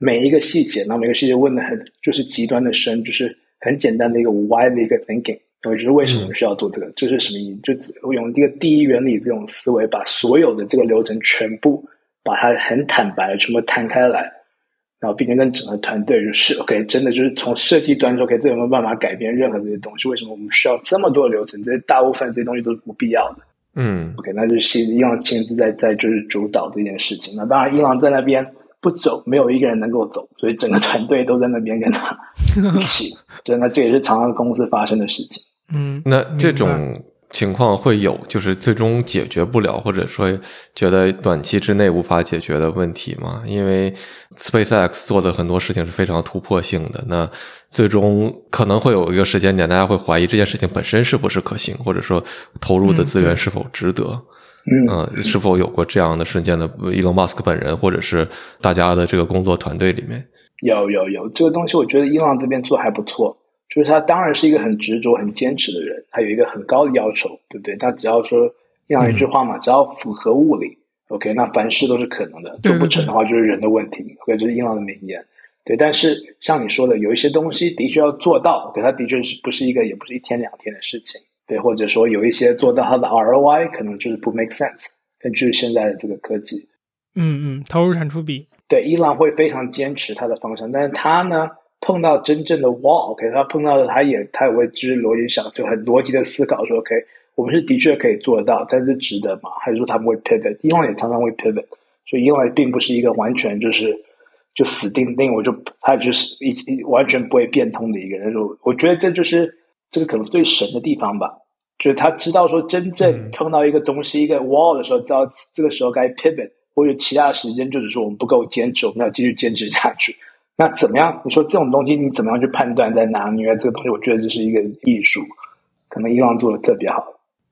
每一个细节，然后每个细节问的很就是极端的深，就是很简单的一个 why 的一个 thinking，我觉得为什么需要做这个，这是什么意思？就用这个第一原理这种思维，把所有的这个流程全部把它很坦白的全部摊开来，然后并且跟整个团队就是 OK，真的就是从设计端说，OK，这有没有办法改变任何这些东西？为什么我们需要这么多的流程？这些大部分这些东西都是不必要的。嗯，OK，那就是伊朗亲自在在就是主导这件事情。那当然，伊朗在那边。不走，没有一个人能够走，所以整个团队都在那边跟他 (laughs) 一起。真的，这也是常常公司发生的事情。嗯，那这种情况会有，就是最终解决不了，或者说觉得短期之内无法解决的问题吗？因为 SpaceX 做的很多事情是非常突破性的，那最终可能会有一个时间点，大家会怀疑这件事情本身是不是可行，或者说投入的资源是否值得。嗯，是否有过这样的瞬间的？伊隆马斯克本人，或者是大家的这个工作团队里面，有有有这个东西，我觉得伊朗这边做还不错。就是他当然是一个很执着、很坚持的人，他有一个很高的要求，对不对？他只要说伊朗一句话嘛，只要符合物理，OK，那凡事都是可能的。做不成的话，就是人的问题。OK，这是伊朗的名言。对，但是像你说的，有一些东西的确要做到，OK，它的确是不是一个，也不是一天两天的事情。对，或者说有一些做到它的 ROI 可能就是不 make sense，根据现在的这个科技，嗯嗯，投入产出比，对，伊朗会非常坚持它的方向，但是他呢碰到真正的 wall，OK，他碰到的他也他也会就是逻辑想就很逻辑的思考说，OK，我们是的确可以做得到，但是值得吗？还是说他们会 pivot？伊朗也常常会 pivot，所以伊朗并不是一个完全就是就死定定，我就他就是一一完全不会变通的一个人。我我觉得这就是这个可能最神的地方吧。就是他知道说，真正碰到一个东西一个 wall 的时候，知道这个时候该 pivot，或者其他的时间就是说我们不够坚持，我们要继续坚持下去。那怎么样？你说这种东西你怎么样去判断在哪？因为这个东西，我觉得这是一个艺术，可能伊朗做的特别好。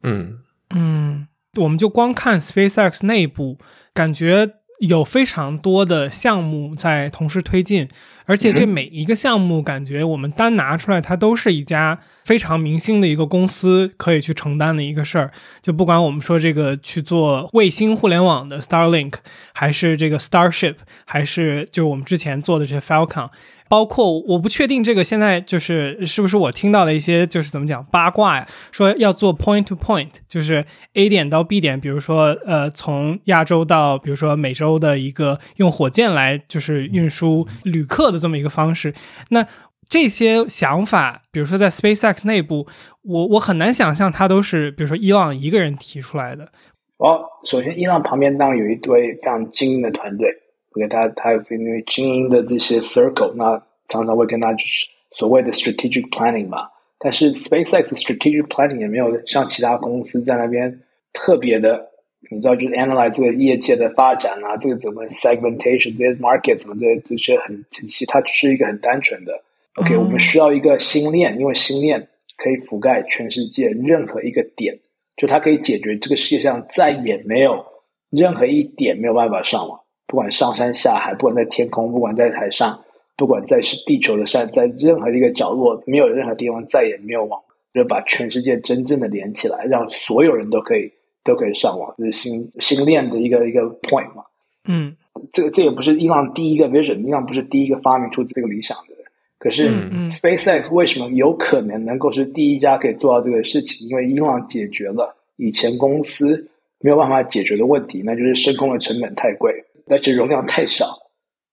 嗯嗯，我们就光看 SpaceX 内部，感觉有非常多的项目在同时推进。而且这每一个项目，感觉我们单拿出来，它都是一家非常明星的一个公司可以去承担的一个事儿。就不管我们说这个去做卫星互联网的 Starlink，还是这个 Starship，还是就是我们之前做的这些 Falcon。包括我不确定这个现在就是是不是我听到的一些就是怎么讲八卦呀，说要做 point to point，就是 A 点到 B 点，比如说呃从亚洲到比如说美洲的一个用火箭来就是运输旅客的这么一个方式。那这些想法，比如说在 SpaceX 内部，我我很难想象它都是比如说伊朗一个人提出来的。哦，首先伊朗旁边当然有一堆非常精英的团队，OK，他他有因为精英的这些 circle，那常常会跟他就是所谓的 strategic planning 嘛。但是 SpaceX strategic planning 也没有像其他公司在那边特别的，你知道，就是 analyze 这个业界的发展啊，这个怎么 segmentation 这些 market 怎么的这些很很细，它只是一个很单纯的。OK，我们需要一个星链，因为星链可以覆盖全世界任何一个点，就它可以解决这个世界上再也没有任何一点没有办法上网，不管上山下海，不管在天空，不管在海上。不管在是地球的山，在任何一个角落，没有任何地方再也没有网，就把全世界真正的连起来，让所有人都可以都可以上网，这是新新链的一个一个 point 嘛。嗯，这个这也不是伊朗第一个 vision，伊朗不是第一个发明出这个理想的。可是 SpaceX 为什么有可能能够是第一家可以做到这个事情？因为伊朗解决了以前公司没有办法解决的问题，那就是升空的成本太贵，而且容量太少。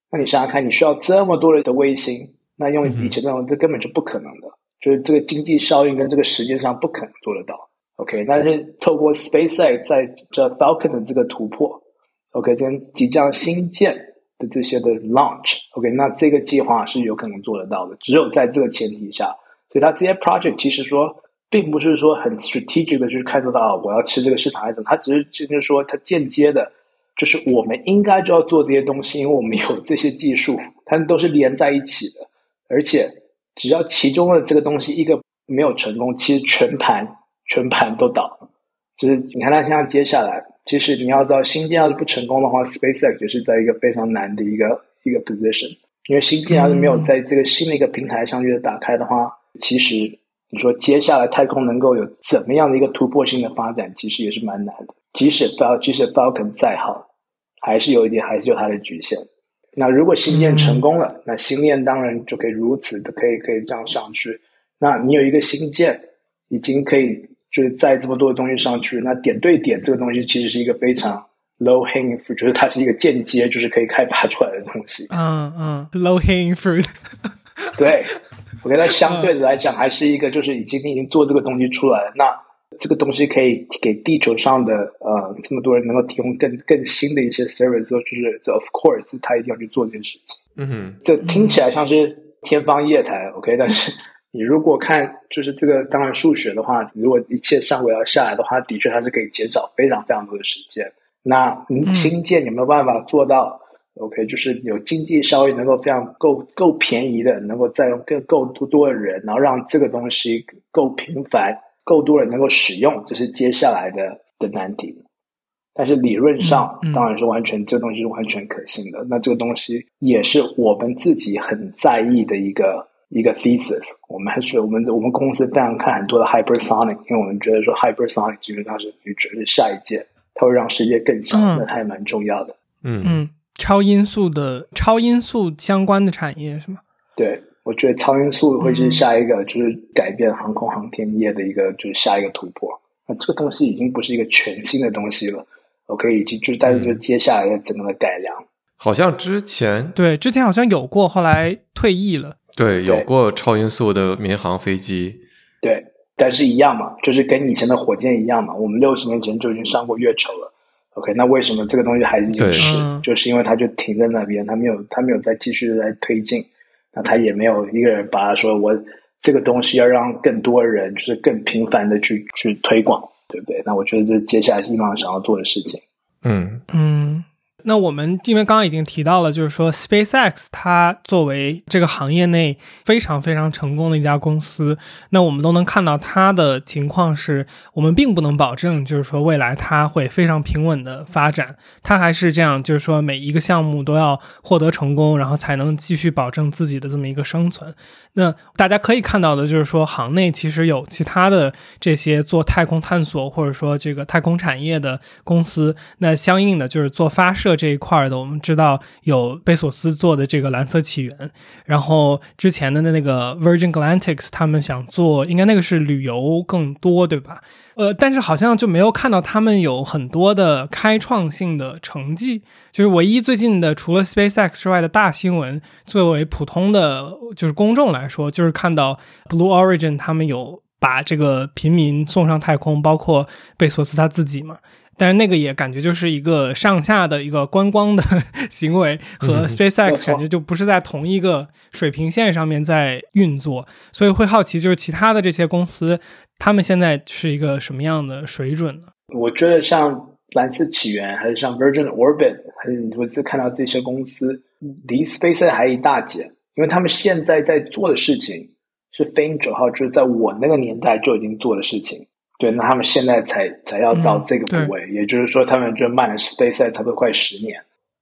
那你想想看，你需要这么多人的卫星，那用以前那种，这根本就不可能的，就是这个经济效应跟这个时间上不可能做得到。OK，但是透过 SpaceX 在这 Falcon 的这个突破，OK，跟即将新建的这些的 launch，OK，那这个计划是有可能做得到的。只有在这个前提下，所以它这些 project 其实说，并不是说很 strategic 的，就是看得到我要吃这个市场还是怎么，它只是就是说它间接的。就是我们应该就要做这些东西，因为我们有这些技术，它们都是连在一起的。而且，只要其中的这个东西一个没有成功，其实全盘全盘都倒。就是你看，它现在接下来，其实你要知道，新建要是不成功的话，SpaceX 也是在一个非常难的一个一个 position。因为新建要是没有在这个新的一个平台上去打开的话，其实你说接下来太空能够有怎么样的一个突破性的发展，其实也是蛮难的。即使 Fal 即使 Falcon 再好。还是有一点，还是有它的局限。那如果新链成功了，那新链当然就可以如此的可以可以这样上去。那你有一个新建，已经可以就是载这么多的东西上去。那点对点这个东西其实是一个非常 low hanging fruit，就是它是一个间接就是可以开发出来的东西。嗯嗯，low hanging fruit。(laughs) 对，我觉得相对的来讲，还是一个就是已经已经做这个东西出来了。那这个东西可以给地球上的呃这么多人能够提供更更新的一些 service，就是 of course 他一定要去做这件事情。嗯哼，这听起来像是天方夜谭，OK？但是你如果看就是这个当然数学的话，如果一切上轨要下来的话，的确它是可以减少非常非常多的时间。那新建有没有办法做到 OK？就是有经济效益，能够非常够够便宜的，能够再用更够多多的人，然后让这个东西够频繁。够多人能够使用，这是接下来的的难题。但是理论上当然是完全，这个东西是完全可信的。那这个东西也是我们自己很在意的一个一个 thesis。我们还是我们我们公司非常看很多的 hypersonic，因为我们觉得说 hypersonic 基本它是 future 是下一届，它会让世界更小，那还蛮重要的。嗯嗯，超音速的超音速相关的产业是吗？对。我觉得超音速会是下一个，就是改变航空航天业的一个，就是下一个突破。那这个东西已经不是一个全新的东西了，OK，已经就是，但是就接下来的整个的改良。好像之前对之前好像有过，后来退役了。对，有过超音速的民航飞机。对，但是一样嘛，就是跟以前的火箭一样嘛。我们六十年前就已经上过月球了，OK，那为什么这个东西还是有事？就是因为它就停在那边，它没有，它没有再继续的在推进。那他也没有一个人把他说我这个东西要让更多人就是更频繁的去去推广，对不对？那我觉得这接下来是伊朗想要做的事情。嗯嗯。那我们因为刚刚已经提到了，就是说 SpaceX 它作为这个行业内非常非常成功的一家公司，那我们都能看到它的情况是，我们并不能保证，就是说未来它会非常平稳的发展，它还是这样，就是说每一个项目都要获得成功，然后才能继续保证自己的这么一个生存。那大家可以看到的就是说，行内其实有其他的这些做太空探索或者说这个太空产业的公司，那相应的就是做发射。这一块的，我们知道有贝索斯做的这个蓝色起源，然后之前的那个 Virgin Galactics，他们想做，应该那个是旅游更多，对吧？呃，但是好像就没有看到他们有很多的开创性的成绩。就是唯一最近的，除了 SpaceX 之外的大新闻，作为普通的就是公众来说，就是看到 Blue Origin 他们有把这个平民送上太空，包括贝索斯他自己嘛。但是那个也感觉就是一个上下的一个观光的 (laughs) 行为，和 SpaceX 感觉就不是在同一个水平线上面在运作，所以会好奇，就是其他的这些公司，他们现在是一个什么样的水准呢？我觉得像蓝色起源，还是像 Virgin Orbit，还是我次看到这些公司离 SpaceX 还一大截，因为他们现在在做的事情是飞鹰九号，就是在我那个年代就已经做的事情。对，那他们现在才才要到这个部位，也就是说，他们就慢了 SpaceX 差不多快十年。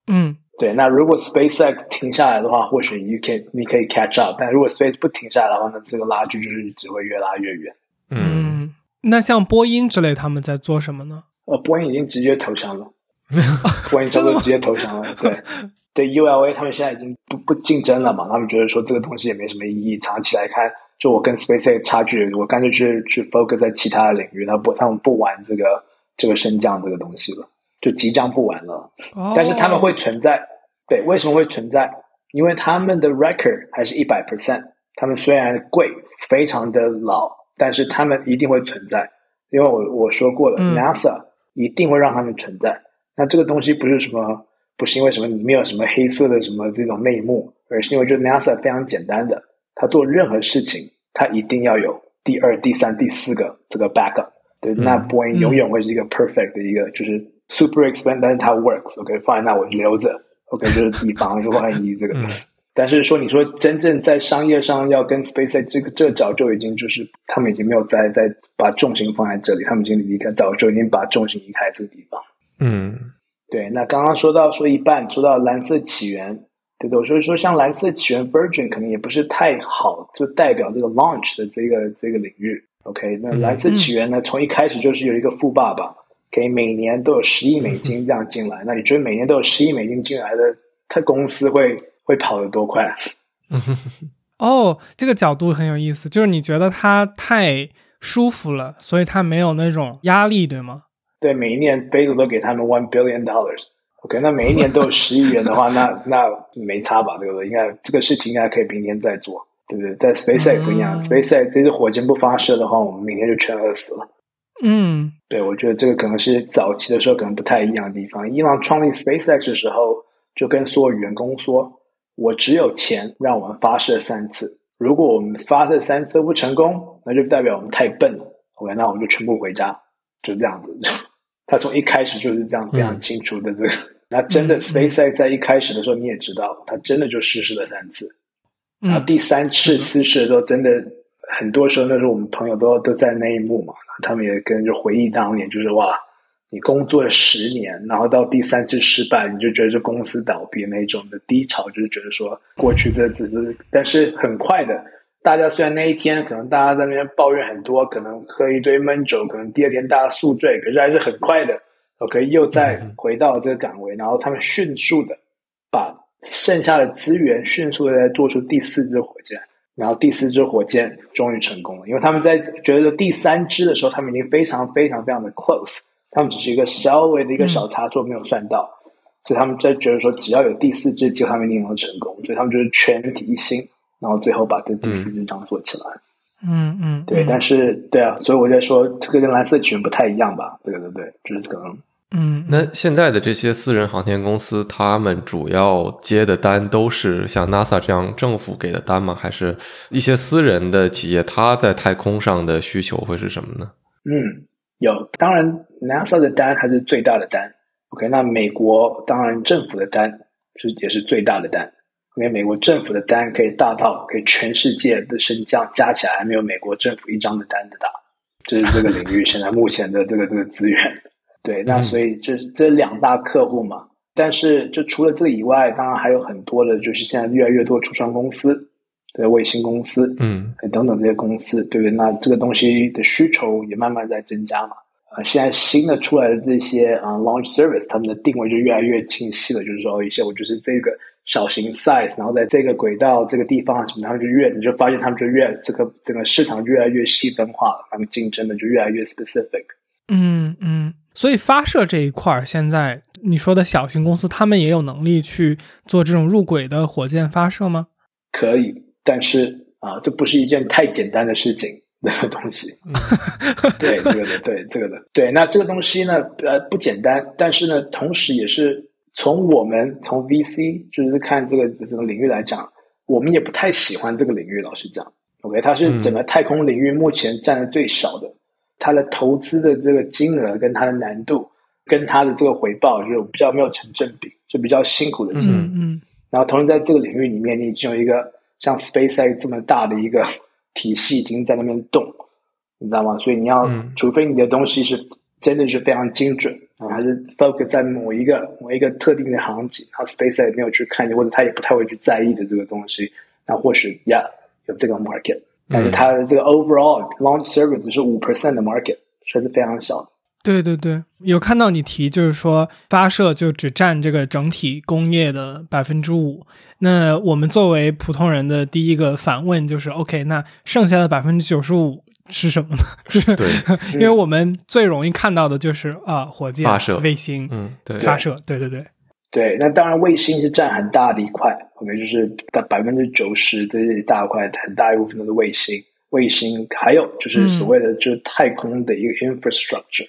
嗯，对。那如果 SpaceX 停下来的话，或许 you can 你可以 catch up，但如果 Space 不停下来的话，那这个拉距就是只会越拉越远。嗯，那像波音之类，他们在做什么呢？呃，波音已经直接投降了，(laughs) 波音差不多直接投降了。对，(laughs) 对，ULA 他们现在已经不不竞争了嘛，他们觉得说这个东西也没什么意义，长期来看。就我跟 SpaceX 差距，我干脆去去 focus 在其他的领域，他不，他们不玩这个这个升降这个东西了，就即将不玩了。但是他们会存在，对，为什么会存在？因为他们的 record 还是一百 percent。他们虽然贵，非常的老，但是他们一定会存在。因为我我说过了，NASA 一定会让他们存在。那这个东西不是什么，不是因为什么里面有什么黑色的什么这种内幕，而是因为就 NASA 非常简单的。他做任何事情，他一定要有第二、第三、第四个这个 backup。对，那波音永远会是一个 perfect 的一个，就是 super expand，但是它 works。OK，(laughs) 放在那我留着。OK，就是以防万一这个。但是说，你说真正在商业上要跟 SpaceX 这个，这早就已经就是他们已经没有再再把重心放在这里，他们已经离开，早就已经把重心离开这个地方。嗯，对。那刚刚说到说一半，说到蓝色起源。对的，所以说像蓝色起源 Virgin 可能也不是太好，就代表这个 launch 的这个这个领域。OK，那蓝色起源呢，从一开始就是有一个富爸爸，可以每年都有十亿美金这样进来。那你觉得每年都有十亿美金进来的，他公司会会跑得多快？(laughs) 哦，这个角度很有意思，就是你觉得他太舒服了，所以他没有那种压力，对吗？对，每一年贝佐都给他们 one billion dollars。OK，那每一年都有十亿元的话，那那没差吧？对不对？应该这个事情应该可以明天再做，对不对？但 SpaceX 不一样，SpaceX 这支火箭不发射的话，我们明天就全饿死了。嗯，对，我觉得这个可能是早期的时候可能不太一样的地方。伊朗创立 SpaceX 的时候，就跟所有员工说：“我只有钱让我们发射三次，如果我们发射三次不成功，那就代表我们太笨了。OK，那我们就全部回家，就这样子。(laughs) 他从一开始就是这样非常清楚的这个。那真的，SpaceX 在一开始的时候，你也知道，它真的就失事了三次。然后第三次失事的时候，真的很多时候，那时候我们朋友都都在那一幕嘛，他们也跟着回忆当年，就是哇，你工作了十年，然后到第三次失败，你就觉得这公司倒闭那种的低潮，就是觉得说过去这只是，但是很快的，大家虽然那一天可能大家在那边抱怨很多，可能喝一堆闷酒，可能第二天大家宿醉，可是还是很快的。OK，又再回到这个岗位，然后他们迅速的把剩下的资源迅速的再做出第四支火箭，然后第四支火箭终于成功了。因为他们在觉得第三支的时候，他们已经非常非常非常的 close，他们只是一个稍微的一个小差错没有算到，所以他们在觉得说只要有第四支，就他们一定能成功，所以他们就是全体一心，然后最后把这第四支章做起来。嗯嗯，对，但是对啊，所以我在说这个跟蓝色起源不太一样吧？这个对对？就是可能，嗯，那现在的这些私人航天公司，他们主要接的单都是像 NASA 这样政府给的单吗？还是一些私人的企业，他在太空上的需求会是什么呢？嗯，有，当然 NASA 的单还是最大的单。OK，那美国当然政府的单是也是最大的单。因为美国政府的单可以大到可以全世界的升降加起来还没有美国政府一张的单子大，这是这个领域现在目前的这个这个资源。对，那所以这这两大客户嘛，但是就除了这个以外，当然还有很多的，就是现在越来越多初创公司，对卫星公司，嗯，等等这些公司，对不对？那这个东西的需求也慢慢在增加嘛。呃，现在新的出来的这些啊、launch service，他们的定位就越来越清晰了，就是说一些我就是这个小型 size，然后在这个轨道这个地方什么，他们就越你就发现他们就越这个整个市场越来越细分化了，他们竞争的就越来越 specific。嗯嗯，所以发射这一块儿，现在你说的小型公司，他们也有能力去做这种入轨的火箭发射吗？可以，但是啊、这不是一件太简单的事情。那个东西，(laughs) 对这个的，对这个的，对。那这个东西呢，呃，不简单，但是呢，同时也是从我们从 VC 就是看这个这个领域来讲，我们也不太喜欢这个领域。老实讲，OK，它是整个太空领域目前占的最少的，它的投资的这个金额跟它的难度跟它的这个回报就比较没有成正比，就比较辛苦的经营。嗯嗯然后同时在这个领域里面，你已经有一个像 SpaceX 这么大的一个体系已经在那边动，你知道吗？所以你要，嗯除非你的东西是真的是非常精准，啊，还是 focus 在某一个某一个特定的行情，然后 SpaceX 没有去看，或者他也不太会去在意的这个东西，那或许呀有这个 market，但是它的这个 overall launch service 只是五 percent 的 market，算是非常小的。对对对，有看到你提，就是说发射就只占这个整体工业的百分之五。那我们作为普通人的第一个反问就是，OK，那剩下的百分之九十五是什么呢？(laughs) 就是对，因为我们最容易看到的就是啊，火箭、发射卫星、嗯，对，发射，对对对，对，那当然卫星是占很大的一块，OK，就是百分之九十这一大块，很大一部分都是卫星。卫星还有就是所谓的就是太空的一个 infrastructure。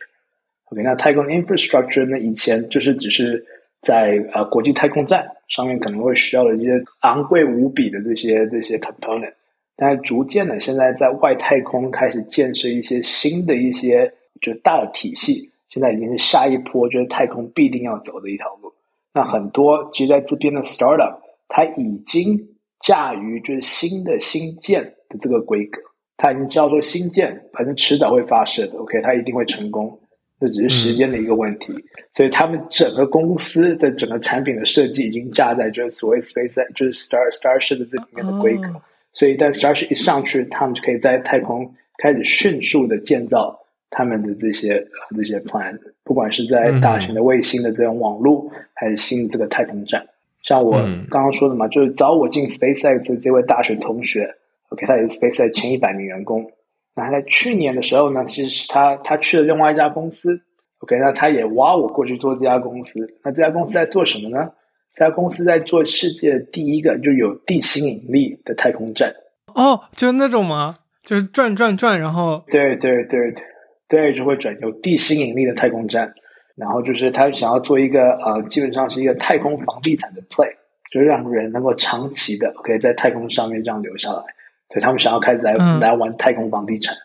OK，那太空 infrastructure 呢，以前就是只是在呃国际太空站上面可能会需要的一些昂贵无比的这些这些 component，但是逐渐的现在在外太空开始建设一些新的一些就是大的体系，现在已经是下一波就是太空必定要走的一条路。那很多其实在这边的 startup，它已经驾驭就是新的新建的这个规格，它已经知道说新建反正迟早会发射的，OK，它一定会成功。这只是时间的一个问题，所以他们整个公司的整个产品的设计已经架在就是所谓 Space 就是 Star Starship 的这里面的规格，哦。所以当 Starship 一上去，他们就可以在太空开始迅速的建造他们的这些呃这些 plan，不管是在大型的卫星的这种网络，还是新的这个太空站。像我嗯刚刚说的嘛，就是找我进 SpaceX 的这位大学同学，OK，他也是 SpaceX 前一百名员工。那他在去年的时候呢，其实是他他去了另外一家公司，OK，那他也挖我过去做这家公司。那这家公司在做什么呢？这家公司在做世界第一个就有地心引力的太空站。哦，就是那种吗？就是转转转，然后对对对对对，就会转有地心引力的太空站。然后就是他想要做一个呃，基本上是一个太空房地产的 play，就是让人能够长期的 OK 在太空上面这样留下来。所以他们想要开始来、嗯来玩太空房地产。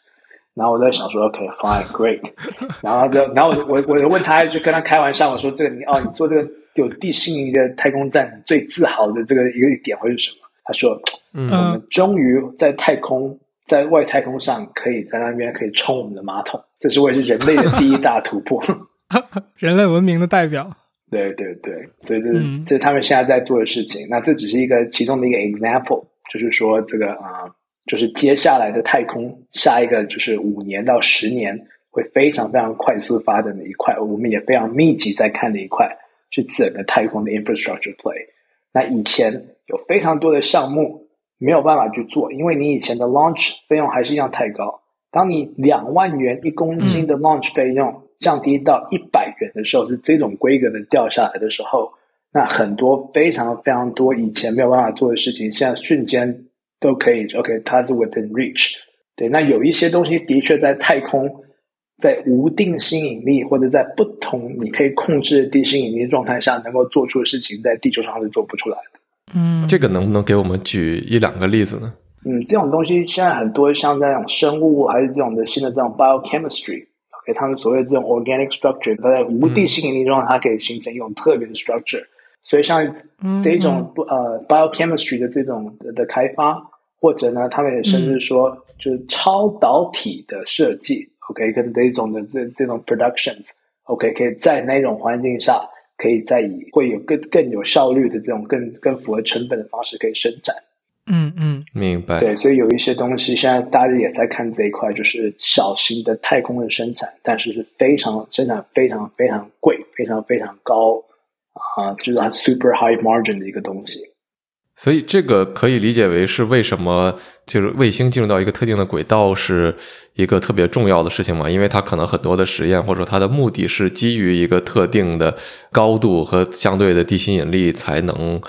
然后我在想说，OK fine great，(laughs) 然后就然后我我我就问他，就跟他开玩笑，我说这个你哦，你做这个有地心引力的太空站，你最自豪的这个一个点会是什么？他说，嗯我们终于在太空，在外太空上可以在那边可以冲我们的马桶，这是为了人类的第一大突破。(laughs) 人类文明的代表。对对对，所以这是、嗯这是他们现在在做的事情。那这只是一个其中的一个 example，就是说这个啊、就是接下来的太空，下一个就是五年到十年会非常非常快速发展的一块，我们也非常密集在看的一块，是整个太空的 infrastructure play。那以前有非常多的项目没有办法去做，因为你以前的 launch 费用还是一样太高。当你两万元一公斤的 launch 费用降低到一百元的时候，是这种规格的掉下来的时候，那很多非常非常多以前没有办法做的事情，现在瞬间都可以 OK，它是 within reach。对，那有一些东西的确在太空，在无定心引力或者在不同你可以控制的地心引力状态下能够做出的事情，在地球上是做不出来的。嗯，这个能不能给我们举一两个例子呢？嗯，这种东西现在很多像这种生物还是这种的新的这种 biochemistry，OK，、他们所谓的这种 organic structure，它在无地心引力中，它可以形成一种特别的 structure。所以像嗯这种不呃 biochemistry 的这种的的开发，或者呢，他们也甚至说就是超导体的设计，OK，跟这种的这这种 productions，OK，、可以在那种环境下，可以再以会有更更有效率的这种更更符合成本的方式可以生产。嗯嗯，明白。对，所以有一些东西现在大家也在看这一块，就是小型的太空的生产，但是是非常生产非常非常贵，非常非常高啊，就是它 super high margin 的一个东西。所以这个可以理解为是为什么就是卫星进入到一个特定的轨道是一个特别重要的事情嘛？因为它可能很多的实验或者说它的目的是基于一个特定的高度和相对的地心引力才能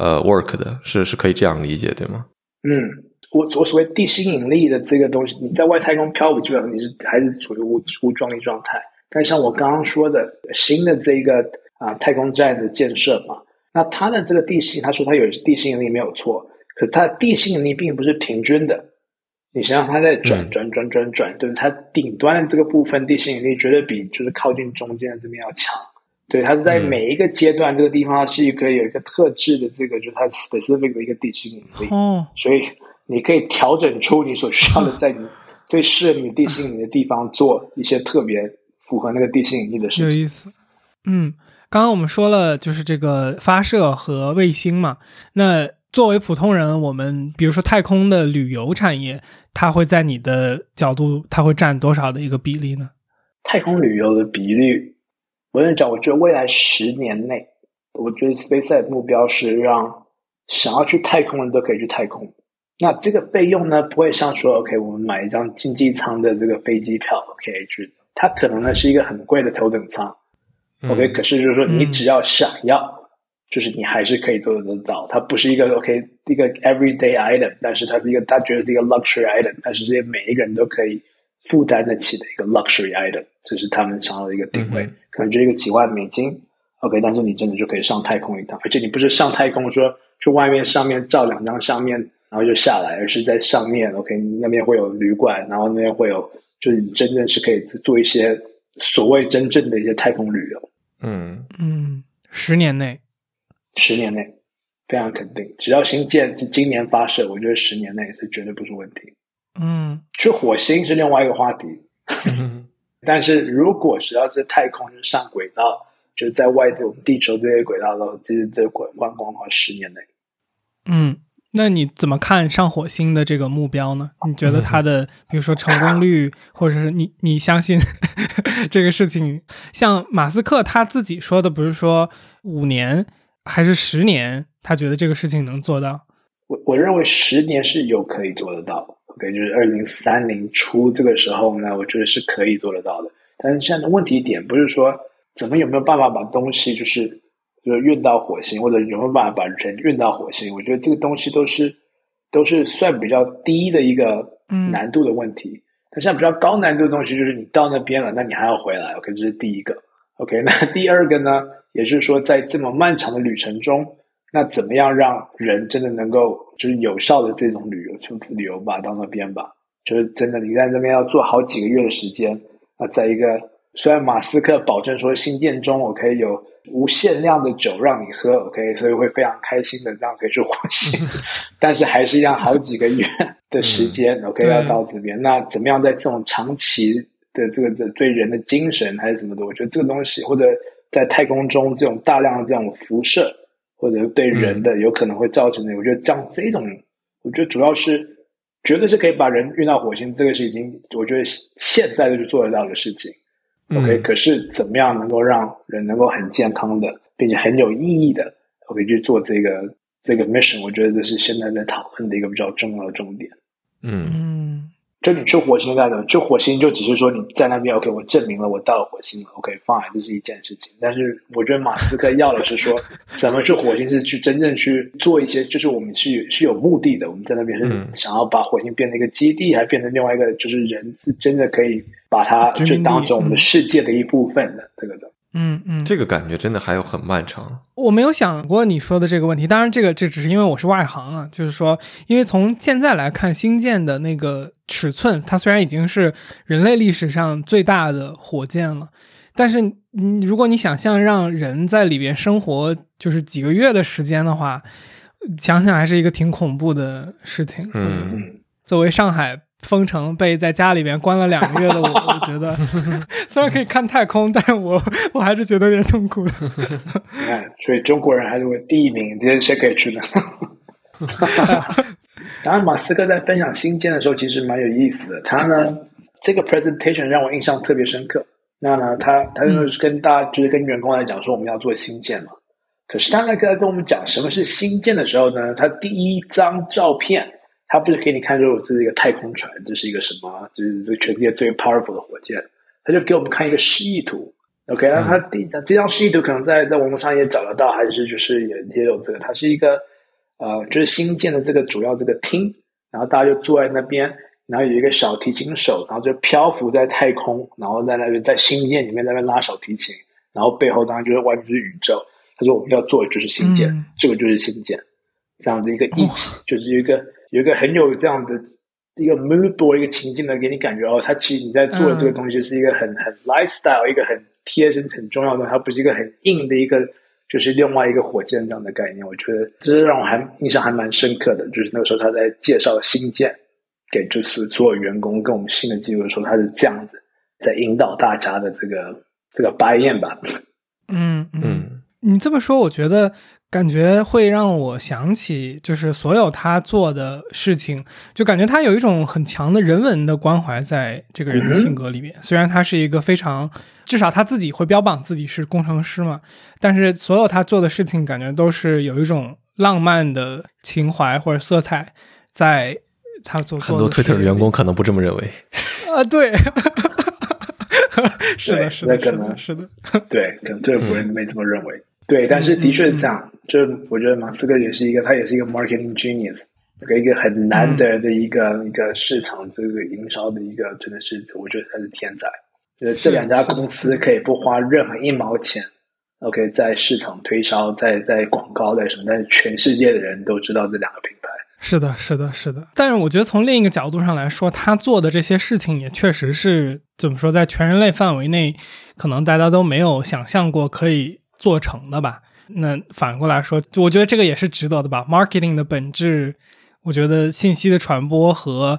呃 work 的，是是可以这样理解对吗？嗯，我我所谓地心引力的这个东西，你在外太空漂浮，基本上你是还是处于无无重力状态。但像我刚刚说的，新的这个啊太空站的建设嘛。那它的这个地心，他说它有地心引力没有错，可是它的地心引力并不是平均的。你想想，它在转转转转转，对它顶端的这个部分地心引力绝对比就是靠近中间的这边要强。对，它是在每一个阶段，这个地方是可以有一个特质的这个，就是它 specific 的一个地心引力。哦，所以你可以调整出你所需要的，在你 (laughs) 最适合你地心引力的地方做一些特别符合那个地心引力的事情。有意思，嗯。刚刚我们说了，就是这个发射和卫星嘛。那作为普通人，我们比如说太空的旅游产业，它会在你的角度，它会占多少的一个比例呢？太空旅游的比例，我跟你讲，我觉得未来十年内，我觉得 SpaceX 目标是让想要去太空的人都可以去太空。那这个费用呢，不会像说 OK，我们买一张经济舱的这个飞机票 OK 去，它可能呢是一个很贵的头等舱。OK，可是就是说，你只要想要，就是你还是可以做得到。它不是一个 OK 一个 everyday item，但是它是一个它觉得是一个 luxury item，但是这些每一个人都可以负担得起的一个 luxury item，这是他们想要的一个定位。可能就一个几万美金，OK，但是你真的就可以上太空一趟，而且你不是上太空说去外面上面照两张相面，然后就下来，而是在上面 OK 那边会有旅馆，然后那边会有，就是你真正是可以做一些所谓真正的一些太空旅游。嗯嗯，十年内，十年内非常肯定，只要新建今年发射，我觉得十年内是绝对不是问题。嗯，去火星是另外一个话题，(laughs) 但是如果只要是太空就上轨道，就是在外头地球这些轨道都这这观观光的话，十年内，嗯。那你怎么看上火星的这个目标呢？你觉得它的，比如说成功率，或者是你 (laughs) 你相信 (laughs) 这个事情？像马斯克他自己说的，不是说五年还是十年，他觉得这个事情能做到？我我认为十年是有可以做得到。OK，就是二零三零初这个时候呢，我觉得是可以做得到的。但是现在的问题点不是说怎么有没有办法把东西就是。就是运到火星，或者有没有办法把人运到火星？我觉得这个东西都是都是算比较低的一个难度的问题。但现在比较高难度的东西，就是你到那边了，那你还要回来。OK，这是第一个。OK，那第二个呢？也就是说，在这么漫长的旅程中，那怎么样让人真的能够就是有效的这种旅游就旅游吧，到那边吧，就是真的你在那边要做好几个月的时间。啊在一个虽然马斯克保证说新店中我可以有。无限量的酒让你喝，OK，所以会非常开心的这样可以去火星，(laughs) 但是还是要好几个月的时间，OK，要到这边。那怎么样在这种长期的这个这对人的精神还是什么的？我觉得这个东西，或者在太空中这种大量的这种辐射，或者对人的有可能会造成的，我觉得像这种，我觉得主要是绝对是可以把人运到火星，这个是已经我觉得现在就做得到的事情。OK，可是怎么样能够让人能够很健康的，并且很有意义的，OK 去做这个这个 mission？我觉得这是现在在讨论的一个比较重要的重点。嗯。就你去火星干什么？去火星就只是说你在那边，OK，我证明了我到了火星了，OK，fine，这是一件事情。但是我觉得马斯克要的是说，(laughs) 咱们去火星是去真正去做一些，就是我们是是有目的的。我们在那边是想要把火星变成一个基地，还变成另外一个，就是人是真的可以把它就当成我们的世界的一部分的这个的。嗯嗯，这个感觉真的还有很漫长。我没有想过你说的这个问题，当然这个这只是因为我是外行啊。就是说，因为从现在来看，星舰的那个尺寸，它虽然已经是人类历史上最大的火箭了，但是你，如果你想象让人在里边生活就是几个月的时间的话，想想还是一个挺恐怖的事情。嗯，作为上海。封城被在家里面关了两个月的我，(laughs) 我觉得虽然可以看太空，但我我还是觉得有点痛苦。(laughs) 你看，所以中国人还是第一名，这些谁可以去呢？(laughs) 然后马斯克在分享新建的时候，其实蛮有意思的。他呢，这个 presentation 让我印象特别深刻。那呢，他他就是跟大家，就是跟员工来讲说，我们要做新建嘛。可是他在跟我们讲什么是新建的时候呢，他第一张照片，他不是给你看说这是一个太空船，这是一个什么，就是这全世界最 powerful 的火箭，他就给我们看一个示意图。OK，那他第这张示意图可能在在网络上也找得到，还是就是也也有这个，它是一个呃，就是新建的这个主要这个厅，然后大家就坐在那边，然后有一个小提琴手，然后就漂浮在太空，然后在那边在新建里面在那边拉小提琴，然后背后当然就是外面就是宇宙。他说我们要做的就是新建，这个就是新建，这样的一个一起，就是有一个有一个很有这样的一个 mood board 一个情境的，给你感觉哦，他其实你在做的这个东西是一个很很 lifestyle 一个很。贴身很重要的，它不是一个很硬的一个，就是另外一个火箭这样的概念。我觉得这是让我还印象还蛮深刻的，就是那个时候他在介绍新建给就是所有员工跟我们新的机构的时候，他是这样子在引导大家的这个这个 buy in 吧。嗯嗯，你这么说，我觉得。感觉会让我想起，就是所有他做的事情，就感觉他有一种很强的人文的关怀在这个人的性格里面。虽然他是一个非常，至少他自己会标榜自己是工程师嘛，但是所有他做的事情，感觉都是有一种浪漫的情怀或者色彩在他做。很多 Twitter 员工可能不这么认为。啊，对，是的，是的，可能是的，对，可能 Twitter 人没这么认为。对，但是的确是这样。就我觉得马斯克也是一个，他也是一个 marketing genius，一个很难得的一个一个市场这个营销的一个，真的是我觉得他是天才。就是这两家公司可以不花任何一毛钱，OK，在市场推销，在在广告，在什么，但是全世界的人都知道这两个品牌。是的，是的，是的。但是我觉得从另一个角度上来说，他做的这些事情也确实是怎么说，在全人类范围内，可能大家都没有想象过可以。做成的吧，那反过来说，我觉得这个也是值得的吧。Marketing 的本质，我觉得信息的传播和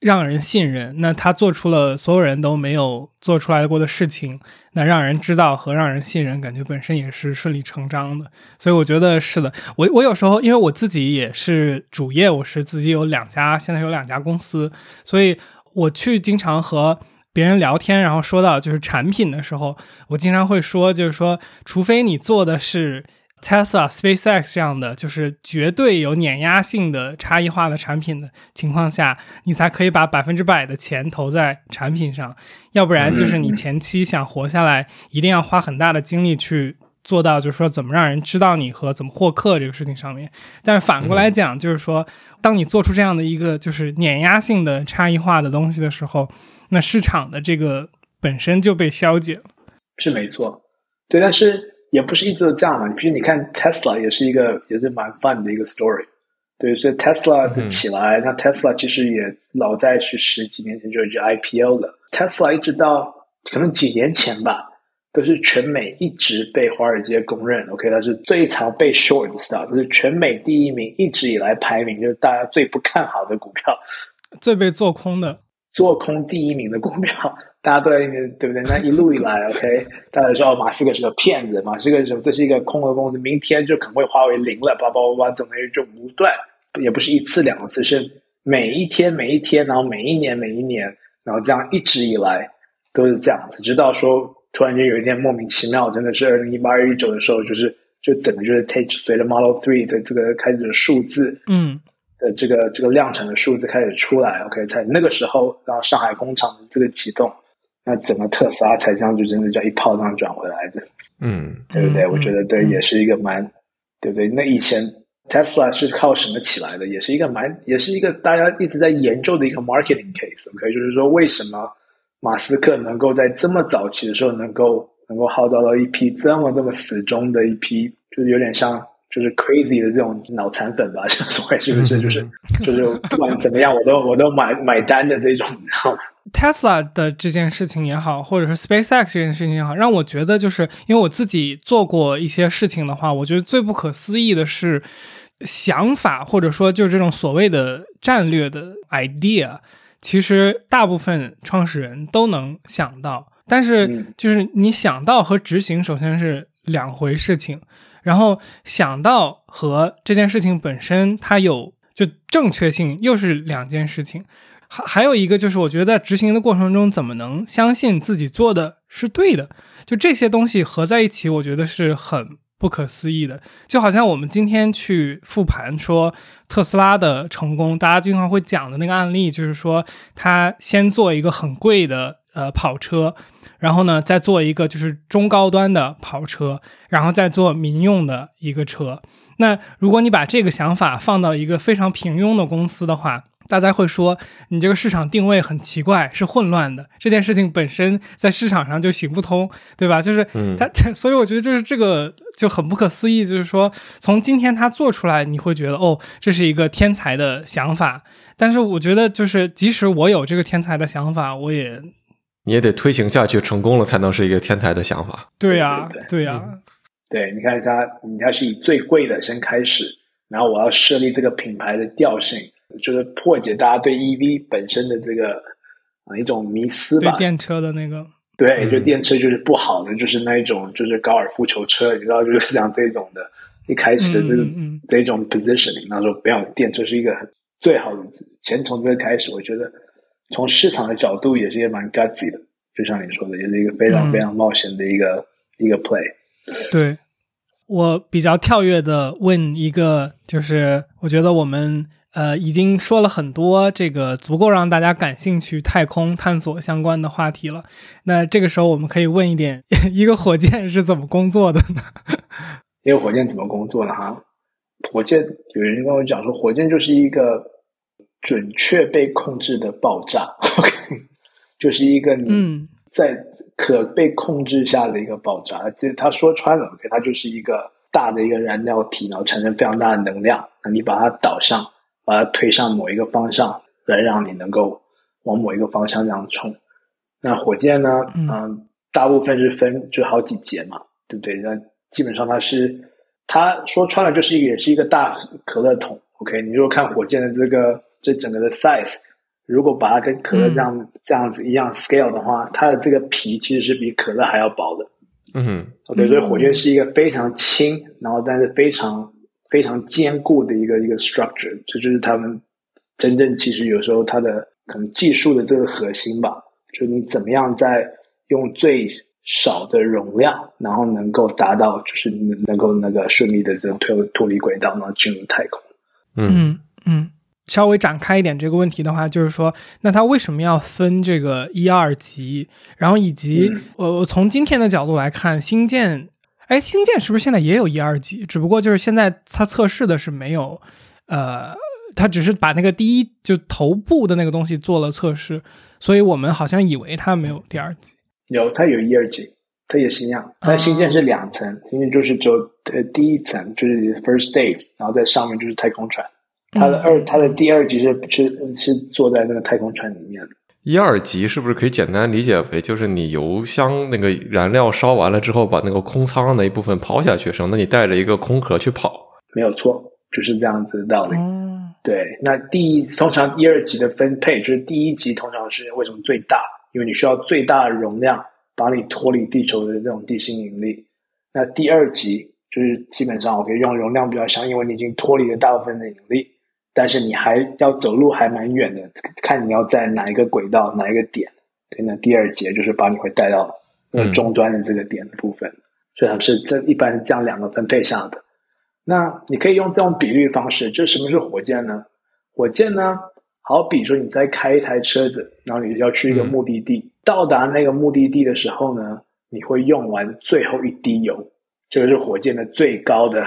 让人信任。那他做出了所有人都没有做出来过的事情，那让人知道和让人信任，感觉本身也是顺理成章的。所以我觉得是的。我我有时候因为我自己也是主业，我是自己有两家，现在有两家公司，所以我去经常和。别人聊天，然后说到就是产品的时候，我经常会说，就是说，除非你做的是 Tesla、SpaceX 这样的，就是绝对有碾压性的差异化的产品的情况下，你才可以把百分之百的钱投在产品上，要不然就是你前期想活下来，一定要花很大的精力去做到，就是说怎么让人知道你和怎么获客这个事情上面。但是反过来讲，就是说，当你做出这样的一个就是碾压性的差异化的东西的时候。那市场的这个本身就被消解了，是没错，对，但是也不是一直都这样嘛。比如你看 Tesla 也是一个也是蛮 fun 的一个 story，对，所以 Tesla 的起来，那 Tesla 其实也老在去十几年前就已经 IPO 了，Tesla 一直到可能几年前吧，都是全美一直被华尔街公认，OK，它是最常被 short 的 stock，就是全美第一名，一直以来排名就是大家最不看好的股票，最被做空的。做空第一名的股票，(laughs) 大家都在里面，对不对？那一路以来，OK，大家说马斯克是个骗子，马斯克说这是一个空头公司，明天就可能会化为零了，叭叭叭叭，怎么就不断，也不是一次两次，是每一天每一天，然后每一年每一年，然后这样一直以来都是这样子，直到说突然间有一天莫名其妙，真的是二零一八二一九的时候，就是就整个就是 take 随着 Model Three 的这个开始的数字，嗯。的这个这个量产的数字开始出来，OK，在那个时候，然后上海工厂的这个启动，那整个特斯拉才这样就真的叫一炮这样转回来的，嗯，对不对？我觉得对，也是一个蛮，对不对？那以前 Tesla 是靠什么起来的？也是一个蛮，也是一个大家一直在研究的一个 marketing case，OK，就是说为什么马斯克能够在这么早期的时候能够能够号召到一批这么这么死忠的一批，就是有点像。就是 crazy 的这种脑残粉吧，(laughs) 所谓是不是？就是 (laughs) 就是不管怎么样，我都我都买买单的这种，你知道吗？Tesla 的这件事情也好，或者是 SpaceX 这件事情也好，让我觉得就是因为我自己做过一些事情的话，我觉得最不可思议的是想法，或者说就是这种所谓的战略的 idea，其实大部分创始人都能想到，但是就是你想到和执行，首先是两回事情。然后想到和这件事情本身，它有就正确性又是两件事情。还还有一个就是，我觉得在执行的过程中，怎么能相信自己做的是对的？就这些东西合在一起，我觉得是很不可思议的。就好像我们今天去复盘说特斯拉的成功，大家经常会讲的那个案例，就是说他先做一个很贵的呃跑车，然后呢再做一个就是中高端的跑车，然后再做民用的一个车。那如果你把这个想法放到一个非常平庸的公司的话，大家会说你这个市场定位很奇怪，是混乱的。这件事情本身在市场上就行不通，对吧？就是他，(laughs) 所以我觉得就是这个就很不可思议。就是说，从今天他做出来，你会觉得哦，这是一个天才的想法。但是我觉得，就是即使我有这个天才的想法，我也你也得推行下去，成功了才能是一个天才的想法。对呀，对呀，对。你看他，你要是以最贵的先开始，然后我要设立这个品牌的调性。就是破解大家对 EV 本身的这个啊一种迷思吧，电车的那个，对，就电车就是不好的，就是那一种就是高尔夫球车，你知道就是 (laughs) 像这种的，一开始的这个这种 positioning，那说不要电车是一个很最好的，先从这个开始，我觉得从市场的角度也是一个蛮 gutsy 的，就像你说的，也是一个非常非常冒险的一个一个 play。对我比较跳跃的问一个，就是我觉得我们。呃，已经说了很多这个足够让大家感兴趣太空探索相关的话题了。那这个时候，我们可以问一点：(laughs) 一个火箭是怎么工作的呢？一个火箭怎么工作的哈？火箭有人跟我讲说，火箭就是一个准确被控制的爆炸，OK，就是一个你在可被控制下的一个爆炸。这他说穿了，OK，它就是一个大的一个燃料体，然后产生非常大的能量，那你把它导向。把它推向某一个方向，来让你能够往某一个方向这样冲。那火箭呢？嗯，大部分是分就好几节嘛，对不对？那基本上它是，它说穿了就是也是一个大可乐桶。OK，你如果看火箭的这个这整个的 size，如果把它跟可乐这样这样子一样 scale 的话，它的这个皮其实是比可乐还要薄的。嗯，OK，所以火箭是一个非常轻，然后但是非常。非常坚固的一个一个 structure，这就是他们真正其实有时候它的可能技术的这个核心吧，就你怎么样在用最少的容量，然后能够达到就是能够那个顺利的这种脱脱离轨道，然后进入太空。嗯嗯，稍微展开一点这个问题的话，就是说，那它为什么要分这个一二级？然后以及我我从今天的角度来看，新建。哎，星舰是不是现在也有一二级？只不过就是现在它测试的是没有，呃，它只是把那个第一就头部的那个东西做了测试，所以我们好像以为它没有第二级。有，它有一二级，它也是一样。它星舰是两层，星舰就是只有呃第一层就是 first stage，然后在上面就是太空船。它的二，它的第二级是是是坐在那个太空船里面的。一二级是不是可以简单理解为，就是你油箱那个燃料烧完了之后，把那个空舱那一部分抛下去，省得你带着一个空壳去跑。没有错，就是这样子的道理。对，那第一通常一二级的分配，就是第一级通常是为什么最大？因为你需要最大的容量，把你脱离地球的这种地心引力。那第二级就是基本上我可以用容量比较小，因为你已经脱离了大部分的引力。但是你还要走路还蛮远的，看你要在哪一个轨道哪一个点。对，那第二节就是把你会带到那终端的这个点的部分，所以它是这一般是这样两个分配上的。那你可以用这种比率方式，就什么是火箭呢？火箭呢，好比说你在开一台车子，然后你要去一个目的地，到达那个目的地的时候呢，你会用完最后一滴油，这个是火箭的最高的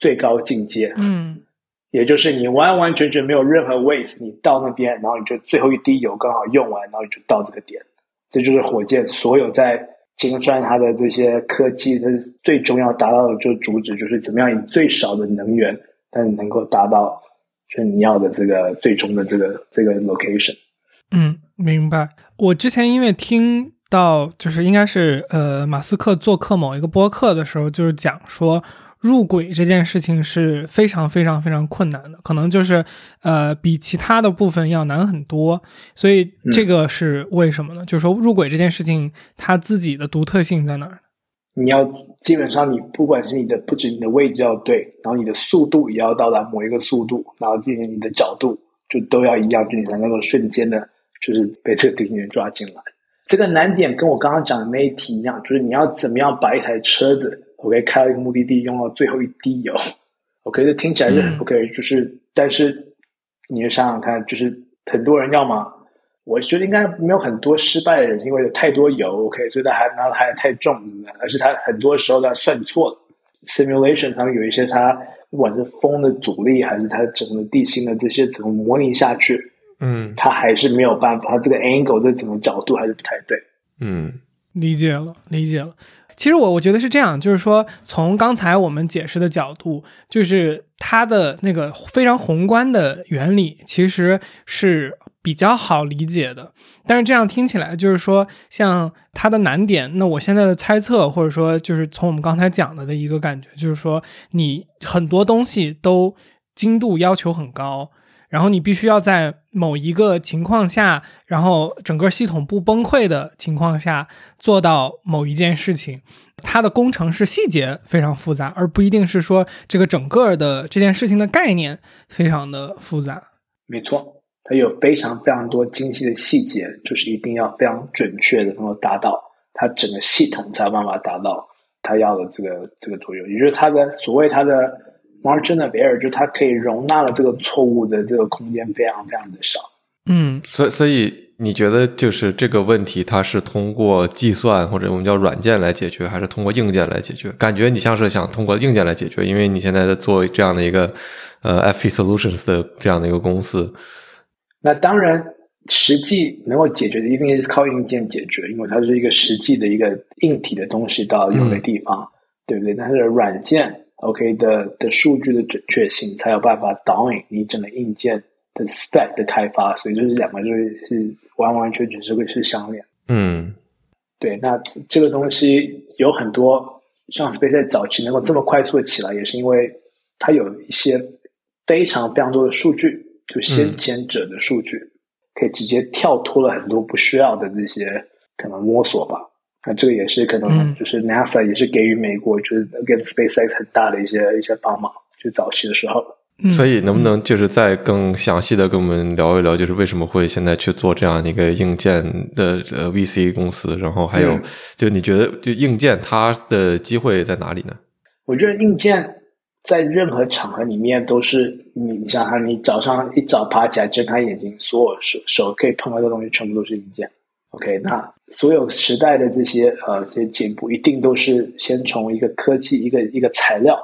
最高境界。嗯。也就是你完完全全没有任何 waste，你到那边，然后你就最后一滴油刚好用完，然后你就到这个点。这就是火箭所有在精算它的这些科技，它最重要达到的就主旨，就是怎么样以最少的能源，但是能够达到就你要的这个最终的这个这个 location。嗯，明白。我之前因为听到就是应该是呃马斯克做客某一个播客的时候，就是讲说。入轨这件事情是非常非常非常困难的，可能就是呃比其他的部分要难很多，所以这个是为什么呢？就是说入轨这件事情它自己的独特性在哪儿？你要基本上你不管是你的不止你的位置要对，然后你的速度也要到达某一个速度，然后进行你的角度就都要一样，就你才能够瞬间的，就是被这个飞行员抓进来。这个难点跟我刚刚讲的那一题一样，就是你要怎么样把一台车子，OK，开了一个目的地用了最后一滴油，(laughs) OK，这听起来是 OK，就是但是你想想看，就是很多人要么。我觉得应该没有很多失败的人，因为有太多油，OK，所以他还拿的还太重，而是他很多时候他算错了。Simulation 上面有一些他不管是风的阻力，还是它整个地心的这些怎么模拟下去，嗯，他还是没有办法，他这个 angle 这整个角度还是不太对。嗯，理解了，理解了。其实我我觉得是这样，就是说从刚才我们解释的角度，就是它的那个非常宏观的原理，其实是。比较好理解的，但是这样听起来就是说，像它的难点，那我现在的猜测，或者说就是从我们刚才讲的的一个感觉，就是说你很多东西都精度要求很高，然后你必须要在某一个情况下，然后整个系统不崩溃的情况下做到某一件事情，它的工程是细节非常复杂，而不一定是说这个整个的这件事情的概念非常的复杂。没错。它有非常非常多精细的细节，就是一定要非常准确的能够达到它整个系统才有办法达到它要的这个这个作用。也就是它的所谓它的 margin of error，就它可以容纳了这个错误的这个空间非常非常的少。嗯，所所以你觉得就是这个问题，它是通过计算或者我们叫软件来解决，还是通过硬件来解决？感觉你像是想通过硬件来解决，因为你现在在做这样的一个呃 FP Solutions 的这样的一个公司。那当然，实际能够解决的一定是靠硬件解决，因为它是一个实际的一个硬体的东西到有的地方，对不对？但是软件 OK 的的数据的准确性才有办法导引你整个硬件的 spec 的开发，所以就是两个就是是完完全全是会是相连。嗯，对。那这个东西有很多，像 Space 在早期能够这么快速的起来，也是因为它有一些非常非常多的数据。就先前者的数据，可以直接跳脱了很多不需要的这些可能摸索吧。那这个也是可能，就是 NASA 也是给予美国就是跟 SpaceX 很大的一些一些帮忙，就早期的时候。所以能不能就是再更详细的跟我们聊一聊，就是为什么会现在去做这样一个硬件的呃 VC 公司？然后还有，就你觉得就硬件它的机会在哪里呢？我觉得硬件。在任何场合里面都是你，你想想，你早上一早爬起来睁开眼睛，所有手手可以碰到的东西全部都是硬件。OK，那所有时代的这些呃这些进步，一定都是先从一个科技、一个一个材料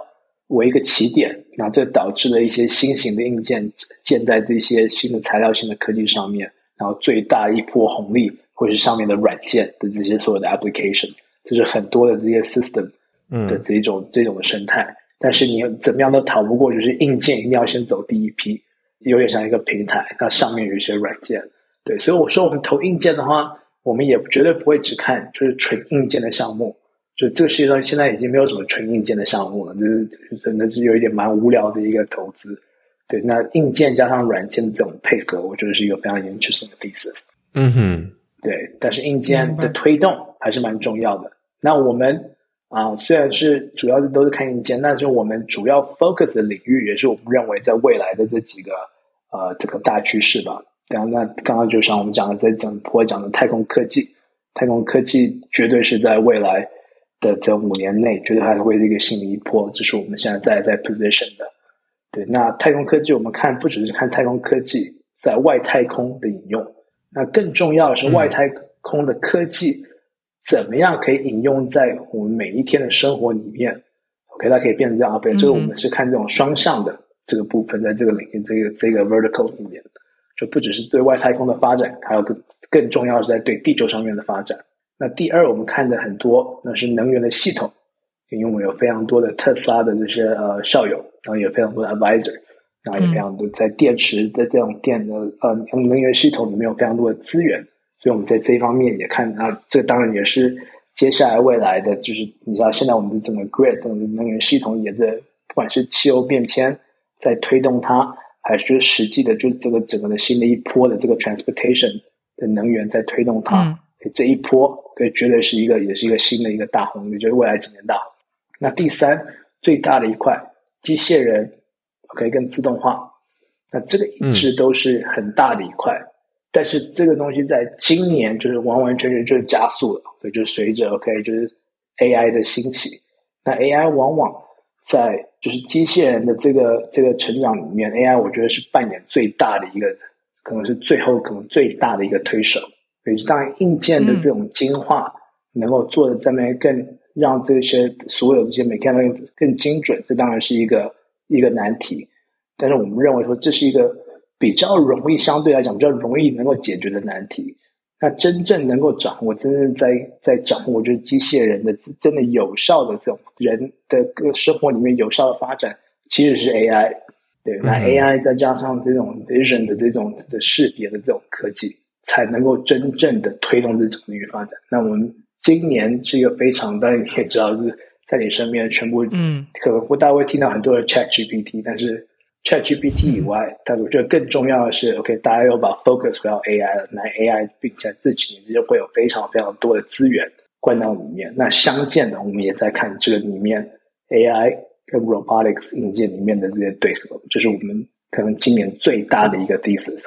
为一个起点，那这导致了一些新型的硬件建在这些新的材料、新的科技上面，然后最大一波红利会是上面的软件的这些所有的 application，这是很多的这些 system 的这种这种的生态。但是你怎么样都逃不过，就是硬件一定要先走第一批，有点像一个平台，那上面有一些软件，对，所以我说我们投硬件的话，我们也绝对不会只看就是纯硬件的项目，就这个世界上现在已经没有什么纯硬件的项目了，就是可能是有一点蛮无聊的一个投资，对，那硬件加上软件的这种配合，我觉得是一个非常 interesting 的 thesis。嗯哼，对，但是硬件的推动还是蛮重要的，那我们。啊，虽然是主要的都是看硬件，但是我们主要 focus 的领域也是我们认为在未来的这几个呃这个大趋势吧。然后那刚刚就像我们讲的，在整波讲的太空科技，太空科技绝对是在未来的这五年内，绝对还会是一个新的一波，这是我们现在在在 position 的。对，那太空科技我们看不只是看太空科技在外太空的引用，那更重要的是外太空的科技。怎么样可以引用在我们每一天的生活里面？OK，它可以变成这样啊。对，就是我们是看这种双向的这个部分，在这个领域，这个这个 vertical 里面，就不只是对外太空的发展，还有更更重要是在对地球上面的发展。那第二，我们看的很多那是能源的系统，因为我们有非常多的特斯拉的这些呃校友，然后有非常多的 advisor，然后也非常多在电池的这种电的呃能源系统里面有非常多的资源。所以我们在这一方面也看啊，这当然也是接下来未来的，就是你知道，现在我们的整个 grid 整个能源系统也在，不管是气候变迁在推动它，还是就实际的，就是这个整个的新的一波的这个 transportation 的能源在推动它。这一波可以绝对是一个也是一个新的一个大红利，就是未来几年大。那第三最大的一块，机械人可以跟自动化，那这个一直都是很大的一块。但是这个东西在今年就是完完全全就是加速了，所以就随着 OK 就是 AI 的兴起，那 AI 往往在就是机械人的这个这个成长里面，AI 我觉得是扮演最大的一个，可能是最后可能最大的一个推手。所以当然硬件的这种精化能够做的这么更让这些所有这些 mechanical 更精准，这当然是一个一个难题。但是我们认为说这是一个。比较容易，相对来讲比较容易能够解决的难题。那真正能够掌握，真正在在掌握，就是机械人的真的有效的这种人的个生活里面有效的发展，其实是 AI。对，那 AI 再加上这种 vision 的这种的识别的这种科技，才能够真正的推动这种领域发展。那我们今年是一个非常，当然你也知道，就是在你身边全部，嗯，可能不大会听到很多的 Chat GPT，但是。ChatGPT 以外，但我觉得更重要的是，OK，大家要把 focus 回到 AI 了。那 AI 并且这几年之间会有非常非常多的资源灌到里面。那相见的，我们也在看这个里面 AI 跟 robotics 硬件里面的这些对合，就是我们可能今年最大的一个 thesis，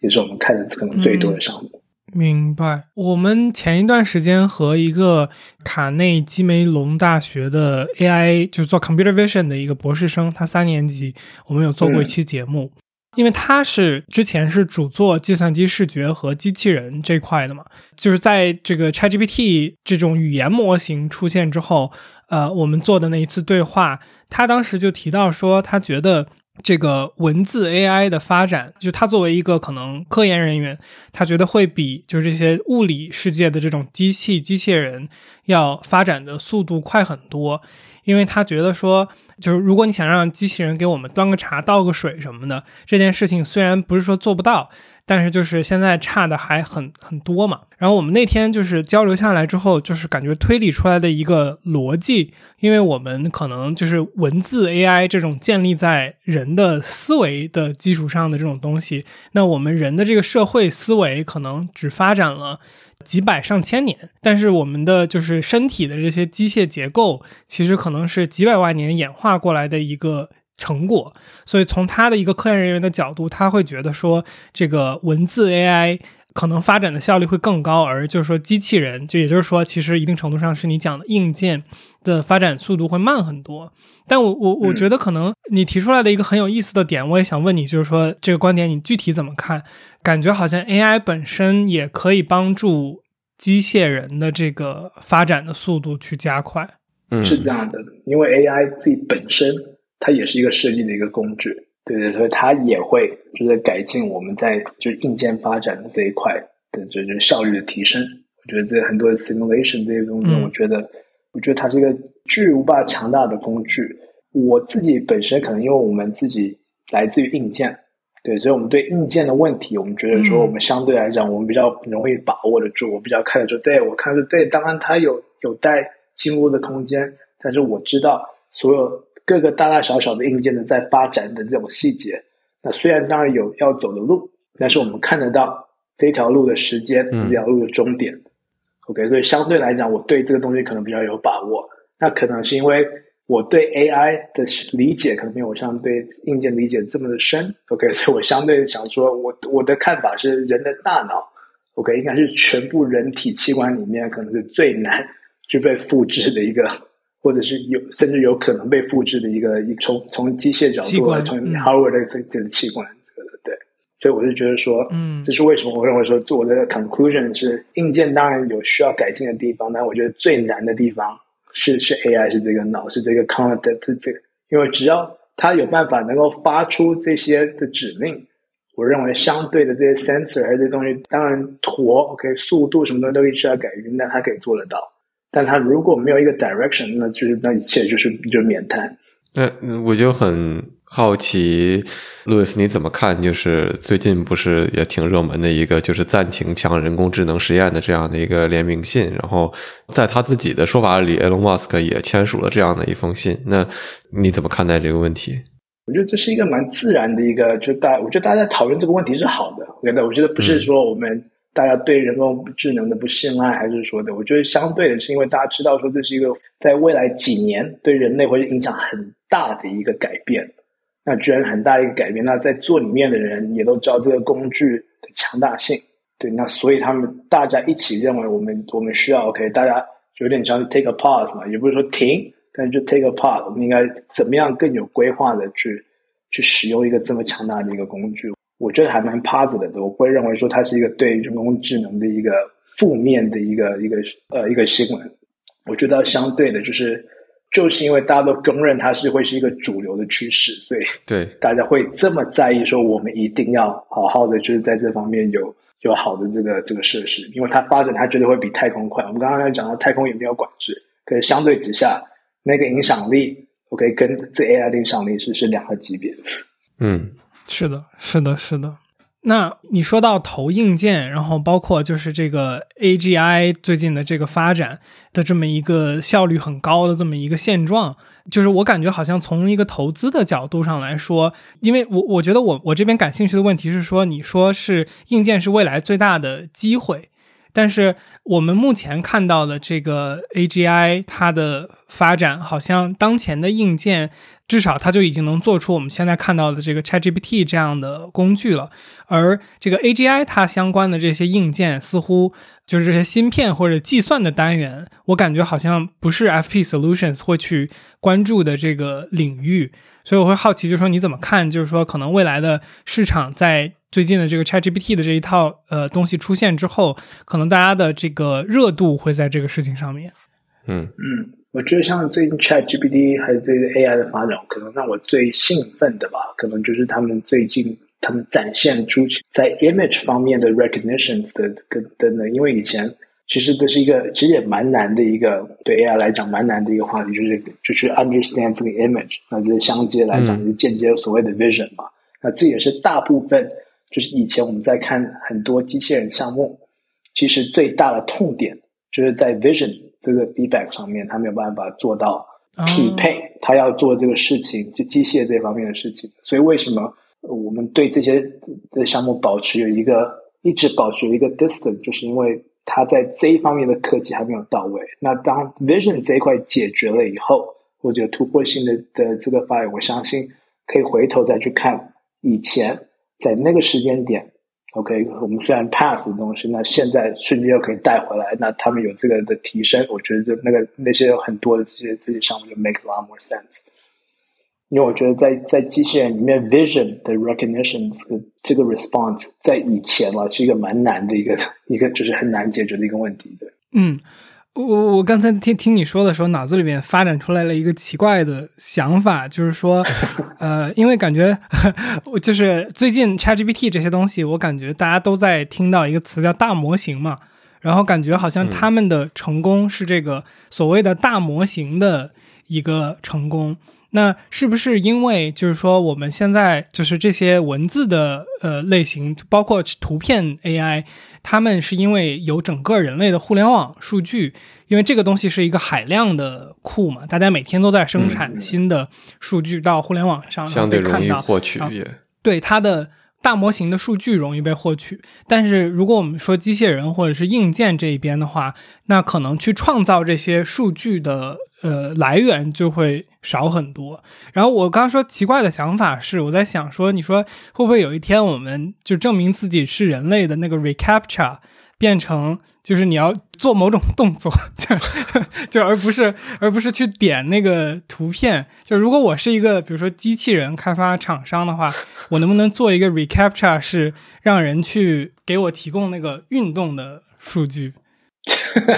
也是我们看的可能最多的项目。明白。我们前一段时间和一个卡内基梅隆大学的 AI，就是做 computer vision 的一个博士生，他三年级，我们有做过一期节目。因为他是之前是主做计算机视觉和机器人这块的嘛，就是在这个 ChatGPT 这种语言模型出现之后，呃，我们做的那一次对话，他当时就提到说，他觉得。这个文字 AI 的发展，就他作为一个可能科研人员，他觉得会比就是这些物理世界的这种机器机器人要发展的速度快很多，因为他觉得说，就是如果你想让机器人给我们端个茶、倒个水什么的，这件事情虽然不是说做不到。但是就是现在差的还很很多嘛，然后我们那天就是交流下来之后，就是感觉推理出来的一个逻辑，因为我们可能就是文字 AI 这种建立在人的思维的基础上的这种东西，那我们人的这个社会思维可能只发展了几百上千年，但是我们的就是身体的这些机械结构，其实可能是几百万年演化过来的一个。成果，所以从他的一个科研人员的角度，他会觉得说，这个文字 AI 可能发展的效率会更高，而就是说机器人，就也就是说，其实一定程度上是你讲的硬件的发展速度会慢很多。但我我我觉得可能你提出来的一个很有意思的点，我也想问你，就是说这个观点你具体怎么看？感觉好像 AI 本身也可以帮助机械人的这个发展的速度去加快。嗯，是这样的，因为 AI 自己本身。它也是一个设计的一个工具，对对，所以它也会就是改进我们在就是硬件发展的这一块的就就效率的提升。我觉得这很多 simulation 这些东西，我觉得我觉得它是一个巨无霸强大的工具。我自己本身可能因为我们自己来自于硬件，对，所以我们对硬件的问题，我们觉得说我们相对来讲，我们比较容易把握得住，我比较看得出，对我看得出，对，当然它有有待进步的空间，但是我知道所有。各个大大小小的硬件的在发展的这种细节，那虽然当然有要走的路，但是我们看得到这条路的时间，这条路的终点。OK，所以相对来讲，我对这个东西可能比较有把握。那可能是因为我对 AI 的理解可能没有像对硬件理解这么的深。OK，所以我相对想说，我我的看法是，人的大脑 OK 应该是全部人体器官里面可能是最难去被复制的一个。或者是有甚至有可能被复制的一个一从从机械角度来从 hardware 的这这个器官这个对，所以我就觉得说，嗯，这是为什么我认为说做的 conclusion 是硬件当然有需要改进的地方，但我觉得最难的地方是是 AI 是这个脑是这个 content 这这个，因为只要它有办法能够发出这些的指令，我认为相对的这些 sensor 这些东西，当然坨 OK 速度什么东西都可以需要改进，但它可以做得到。但他如果没有一个 direction，那就是那一切就是就是免谈。那我就很好奇，路易斯你怎么看？就是最近不是也挺热门的一个，就是暂停强人工智能实验的这样的一个联名信。然后在他自己的说法里，Elon Musk 也签署了这样的一封信。那你怎么看待这个问题？我觉得这是一个蛮自然的一个，就大我觉得大家讨论这个问题是好的。我觉得我觉得不是说我们。大家对人工智能的不信赖，还是说的？我觉得相对的是因为大家知道说这是一个在未来几年对人类会影响很大的一个改变。那居然很大一个改变，那在做里面的人也都知道这个工具的强大性。对，那所以他们大家一起认为我们我们需要 OK，大家有点像 take a pause 嘛，也不是说停，但是就 take a pause，我们应该怎么样更有规划的去去使用一个这么强大的一个工具？我觉得还蛮 positive 的，我会认为说它是一个对人工智能的一个负面的一个一个呃一个新闻。我觉得相对的，就是就是因为大家都公认它是会是一个主流的趋势，所以对 (laughs) 大家会这么在意说我们一定要好好的就是在这方面有。有好的这个这个设施，因为它发展它绝对会比太空快。我们刚刚讲到太空也没有管制，可是相对之下，那个影响力，OK，跟这 AI 的影响力是是两个级别。嗯，是的，是的，是的。那你说到投硬件，然后包括就是这个 AGI 最近的这个发展的这么一个效率很高的这么一个现状。就是我感觉好像从一个投资的角度上来说，因为我我觉得我我这边感兴趣的问题是说，你说是硬件是未来最大的机会，但是我们目前看到的这个 AGI 它的发展，好像当前的硬件。至少它就已经能做出我们现在看到的这个 ChatGPT 这样的工具了，而这个 AGI 它相关的这些硬件，似乎就是这些芯片或者计算的单元，我感觉好像不是 FP Solutions 会去关注的这个领域，所以我会好奇，就是说你怎么看？就是说可能未来的市场在最近的这个 ChatGPT 的这一套呃东西出现之后，可能大家的这个热度会在这个事情上面。嗯嗯。我觉得像最近 Chat GPT 还有这个 AI 的发展，可能让我最兴奋的吧，可能就是他们最近他们展现出在 image 方面的 recognitions 的跟等等。因为以前其实这是一个其实也蛮难的一个对 AI 来讲蛮难的一个话题，就是就去 understand 这个 image。那就是相接来讲，就是间接所谓的 vision 嘛。那这也是大部分就是以前我们在看很多机器人项目，其实最大的痛点就是在 vision。这个 feedback 上面，他没有办法做到匹配，他要做这个事情，就机械这方面的事情。所以，为什么我们对这些的项目保持有一个一直保持一个 distance，就是因为它在这一方面的科技还没有到位。那当 vision 这一块解决了以后，或者突破性的的这个发展，我相信可以回头再去看以前在那个时间点。OK，我们虽然 pass 的东西，那现在瞬间又可以带回来，那他们有这个的提升，我觉得就那个那些有很多的这些这些项目就 make a lot more sense。因为我觉得在在机器人里面，vision 的 recognitions 这个 response 在以前嘛是一个蛮难的一个一个就是很难解决的一个问题的。嗯。我我刚才听听你说的时候，脑子里面发展出来了一个奇怪的想法，就是说，(laughs) 呃，因为感觉我 (laughs) 就是最近 ChatGPT 这些东西，我感觉大家都在听到一个词叫大模型嘛，然后感觉好像他们的成功是这个所谓的大模型的一个成功。那是不是因为就是说我们现在就是这些文字的呃类型，包括图片 AI？他们是因为有整个人类的互联网数据，因为这个东西是一个海量的库嘛，大家每天都在生产新的数据到互联网上，相对容易获取。对它的大模型的数据容易被获取，但是如果我们说机械人或者是硬件这一边的话，那可能去创造这些数据的呃来源就会。少很多。然后我刚刚说奇怪的想法是，我在想说，你说会不会有一天我们就证明自己是人类的那个 reCAPTCHA 变成就是你要做某种动作，(laughs) 就 (laughs) 就而不是而不是去点那个图片。就如果我是一个比如说机器人开发厂商的话，我能不能做一个 reCAPTCHA 是让人去给我提供那个运动的数据？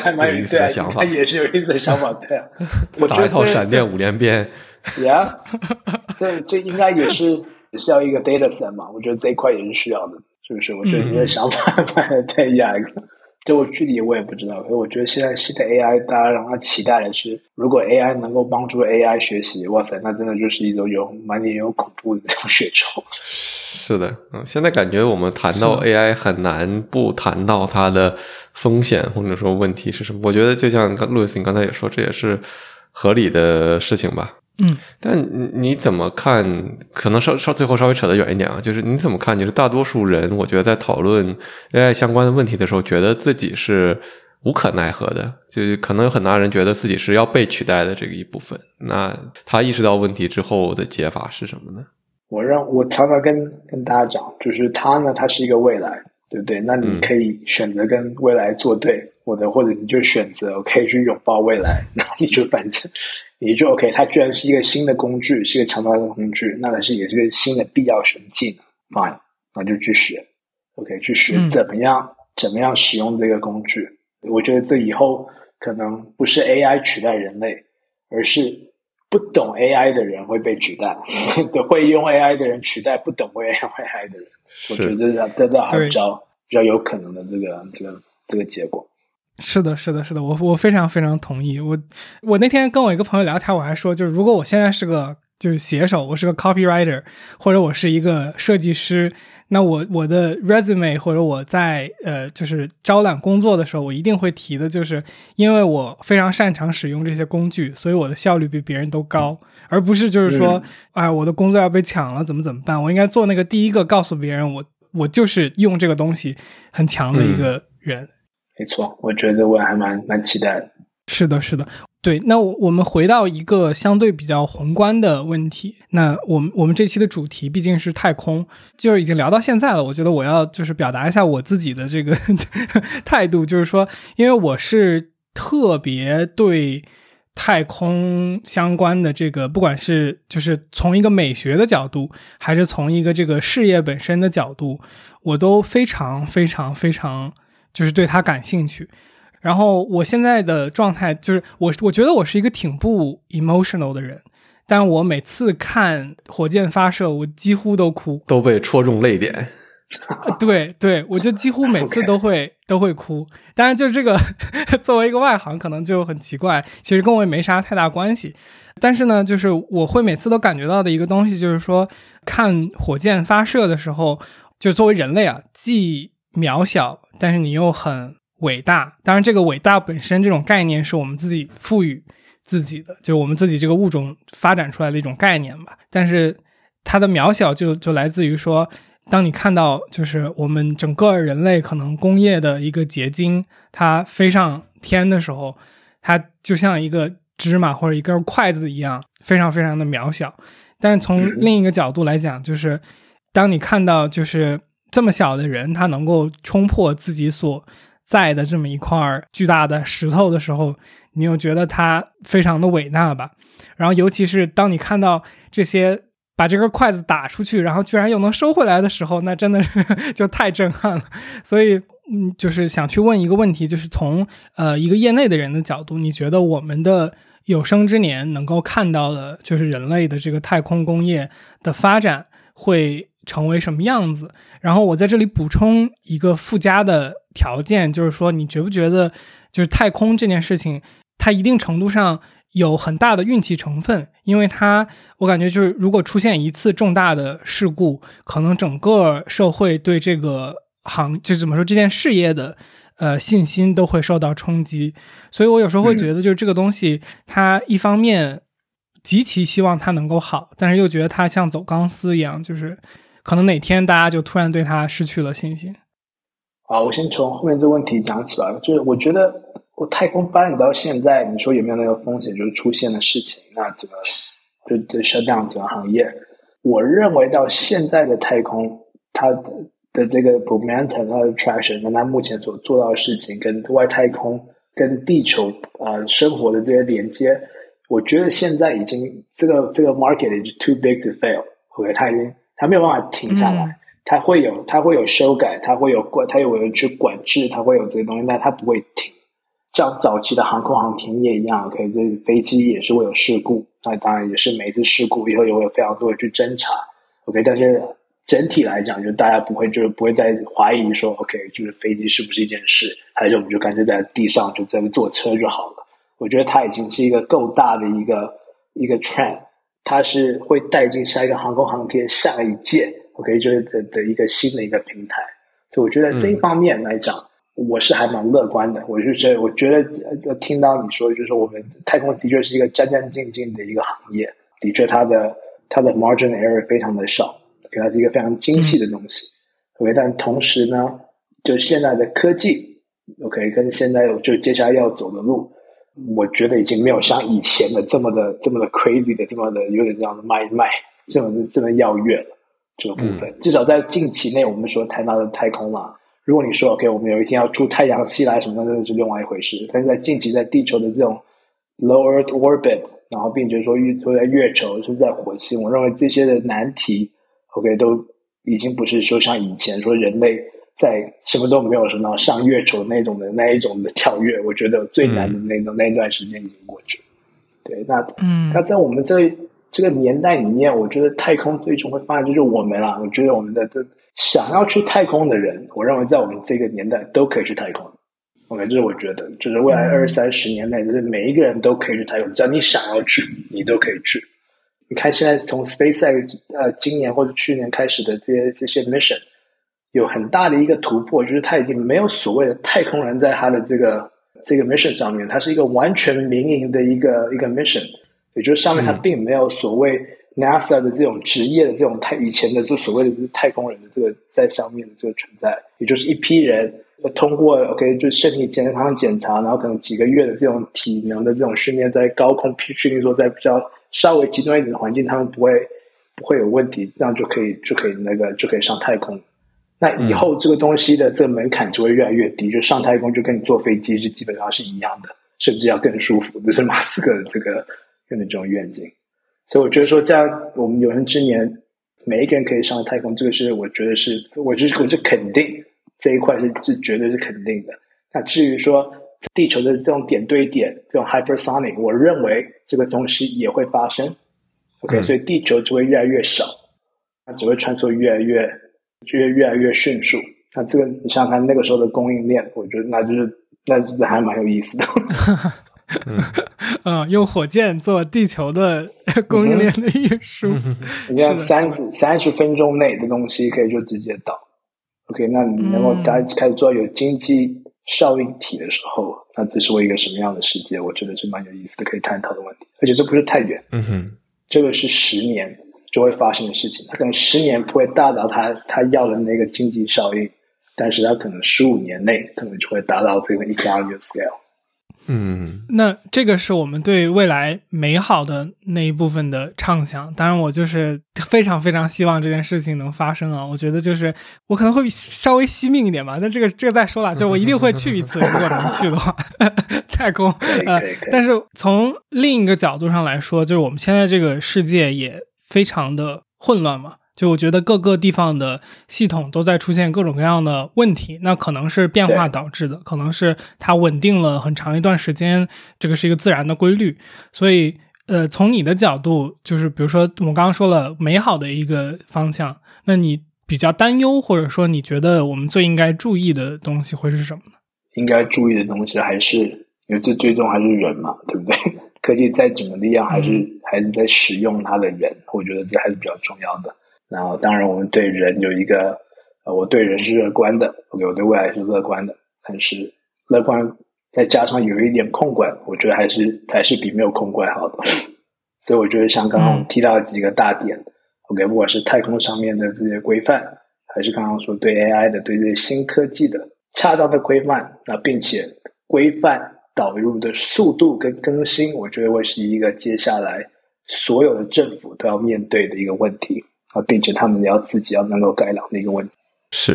还蛮有意思的想法，也是有意思的想法，对啊。(laughs) 打一套闪电五连鞭，Yeah，这这应该也是也是要一个 data set 嘛？我觉得这一块也是需要的，是不是？我觉得你的想法 (laughs) 蛮太 Yeah，这我具体我也不知道。可是我觉得现在新的 AI，大家让他期待的是，如果 AI 能够帮助 AI 学习，哇塞，那真的就是一种有蛮点有恐怖的那种血仇。是的，嗯，现在感觉我们谈到 AI 很难不谈到它的风险或者说问题是什么。我觉得就像刚路易斯你刚才也说，这也是合理的事情吧。嗯，但你你怎么看？可能稍稍最后稍微扯得远一点啊，就是你怎么看？就是大多数人，我觉得在讨论 AI 相关的问题的时候，觉得自己是无可奈何的，就是可能有很多人觉得自己是要被取代的这个一部分。那他意识到问题之后的解法是什么呢？我让我常常跟跟大家讲，就是他呢，他是一个未来，对不对？那你可以选择跟未来作对，或者或者你就选择可以去拥抱未来，然后你就反正。也就 OK，它居然是一个新的工具，是一个强大的工具，那还是也是个新的必要学技能，Fine，那就去学，OK，去学怎么样怎么样使用这个工具。我觉得这以后可能不是 AI 取代人类，而是不懂 AI 的人会被取代，(laughs) 会用 AI 的人取代不懂会用 AI 的人。我觉得这是这这还比较比较有可能的这个这个这个结果。是的，是的，是的，我我非常非常同意。我我那天跟我一个朋友聊天，我还说，就是如果我现在是个就是写手，我是个 copywriter，或者我是一个设计师，那我我的 resume 或者我在呃就是招揽工作的时候，我一定会提的就是，因为我非常擅长使用这些工具，所以我的效率比别人都高，而不是就是说，哎，我的工作要被抢了，怎么怎么办？我应该做那个第一个告诉别人，我我就是用这个东西很强的一个人。没错，我觉得我还蛮蛮期待的。是的，是的，对。那我们回到一个相对比较宏观的问题。那我们我们这期的主题毕竟是太空，就是已经聊到现在了。我觉得我要就是表达一下我自己的这个 (laughs) 态度，就是说，因为我是特别对太空相关的这个，不管是就是从一个美学的角度，还是从一个这个事业本身的角度，我都非常非常非常。就是对他感兴趣，然后我现在的状态就是我我觉得我是一个挺不 emotional 的人，但我每次看火箭发射，我几乎都哭，都被戳中泪点。对对，我就几乎每次都会 (laughs) 都会哭。当然，就这个 (laughs) 作为一个外行，可能就很奇怪，其实跟我也没啥太大关系。但是呢，就是我会每次都感觉到的一个东西，就是说看火箭发射的时候，就作为人类啊，既渺小。但是你又很伟大，当然这个伟大本身这种概念是我们自己赋予自己的，就是我们自己这个物种发展出来的一种概念吧。但是它的渺小就就来自于说，当你看到就是我们整个人类可能工业的一个结晶，它飞上天的时候，它就像一个芝麻或者一根筷子一样，非常非常的渺小。但是从另一个角度来讲，就是当你看到就是。这么小的人，他能够冲破自己所在的这么一块巨大的石头的时候，你又觉得他非常的伟大吧？然后，尤其是当你看到这些把这根筷子打出去，然后居然又能收回来的时候，那真的是 (laughs) 就太震撼了。所以，嗯，就是想去问一个问题，就是从呃一个业内的人的角度，你觉得我们的有生之年能够看到的，就是人类的这个太空工业的发展会？成为什么样子？然后我在这里补充一个附加的条件，就是说，你觉不觉得，就是太空这件事情，它一定程度上有很大的运气成分？因为它，我感觉就是，如果出现一次重大的事故，可能整个社会对这个行，就怎么说这件事业的呃信心都会受到冲击。所以我有时候会觉得，就是这个东西，它一方面极其希望它能够好，但是又觉得它像走钢丝一样，就是。可能哪天大家就突然对他失去了信心。好，我先从后面这个问题讲起吧。就是我觉得，我太空发展到现在，你说有没有那个风险，就是出现的事情？那怎么就就 shut down 整个行业？我认为到现在的太空，它的的这个 momentum、它的 traction，跟它目前所做到的事情，跟外太空、跟地球啊生活的这些连接，我觉得现在已经这个这个 market is too big to fail。OK，它已经。它没有办法停下来，它会有，它会有修改，它会有管，它有人去管制，它会有这些东西，但它不会停。像早期的航空航天业一样，OK，这飞机也是会有事故，那当然也是每一次事故以后也会有非常多的去侦查，OK。但是整体来讲，就大家不会就是不会再怀疑说，OK，就是飞机是不是一件事，还是我们就干脆在地上就在坐车就好了。我觉得它已经是一个够大的一个一个 trend。它是会带进下一个航空航天下一届，OK，就是的的一个新的一个平台，所以我觉得这一方面来讲，我是还蛮乐观的。我就觉得，我觉得听到你说，就是我们太空的确是一个战战兢兢的一个行业，的确它的它的 margin error 非常的少，给它是一个非常精细的东西。OK，但同时呢，就现在的科技，OK，跟现在就接下来要走的路，我觉得已经没有像以前的这么的这么的 crazy 的这么的有点这样的卖卖这么这么要跃了这个部分。至少在近期内，我们说谈到的太空了。如果你说 OK，我们有一天要出太阳系来什么的，那是另外一回事。但是在近期，在地球的这种 low Earth orbit，然后并且说预测在月球是在火星，我认为这些的难题 OK 都已经不是说像以前说人类在什么都没有什么上月球那种的那一种的跳跃，我觉得最难的那种那一段时间已经过去。对，那嗯，那在我们这这个年代里面，我觉得太空最终会发现就是我们啦。我觉得我们的这。想要去太空的人，我认为在我们这个年代都可以去太空。OK，这是我觉得，就是未来二三十年内，就是每一个人都可以去太空，只要你想要去，你都可以去。你看，现在从 SpaceX 呃今年或者去年开始的这些这些 mission，有很大的一个突破，就是他已经没有所谓的太空人在他的这个这个 mission 上面，它是一个完全民营的一个一个 mission，也就是上面它并没有所谓。NASA 的这种职业的这种太以前的就所谓的太空人的这个在上面的这个存在，也就是一批人通过 OK 就身体健康检查，然后可能几个月的这种体能的这种训练，在高空训练说在比较稍微极端一点的环境，他们不会不会有问题，这样就可以就可以那个就可以上太空。那以后这个东西的这个门槛就会越来越低，就上太空就跟你坐飞机是基本上是一样的，甚至要更舒服。这是马斯克的这个用的这种愿景。所以我觉得说，在我们有生之年，每一个人可以上太空，这个是我觉得是，我就我就肯定这一块是是绝对是肯定的。那至于说地球的这种点对点这种 hypersonic，我认为这个东西也会发生。OK，所以地球只会越来越少，它只会穿梭越来越越越来越迅速。那这个你想想看，那个时候的供应链，我觉得那就是那就是还蛮有意思的。(laughs) 嗯，用火箭做地球的供应链的运输，你像三三十分钟内的东西可以就直接到。OK，那你能够开开始做有经济效应体的时候，那这是我一个什么样的世界？我觉得是蛮有意思的，可以探讨的问题。而且这不是太远，嗯哼，这个是十年就会发生的事情。它可能十年不会达到他他要的那个经济效益，但是他可能十五年内可能就会达到这个 economic scale。嗯，那这个是我们对未来美好的那一部分的畅想。当然，我就是非常非常希望这件事情能发生啊！我觉得就是我可能会稍微惜命一点吧。但这个这个再说了，就我一定会去一次，(laughs) 如果能去的话，太空。呃，但是从另一个角度上来说，就是我们现在这个世界也非常的混乱嘛。就我觉得各个地方的系统都在出现各种各样的问题，那可能是变化导致的，可能是它稳定了很长一段时间，这个是一个自然的规律。所以，呃，从你的角度，就是比如说我们刚刚说了美好的一个方向，那你比较担忧，或者说你觉得我们最应该注意的东西会是什么呢？应该注意的东西还是，因为最最终还是人嘛，对不对？科技再怎么力量，还是还是在使用它的人，我觉得这还是比较重要的。然后，当然，我们对人有一个，呃，我对人是乐观的，OK，我对未来是乐观的，但是乐观再加上有一点控管，我觉得还是还是比没有控管好的。所以，我觉得像刚刚提到几个大点，OK，不管是太空上面的这些规范，还是刚刚说对 AI 的、对这些新科技的恰当的规范，那并且规范导入的速度跟更新，我觉得会是一个接下来所有的政府都要面对的一个问题。啊，并且他们要自己要能够改良的一个问题是，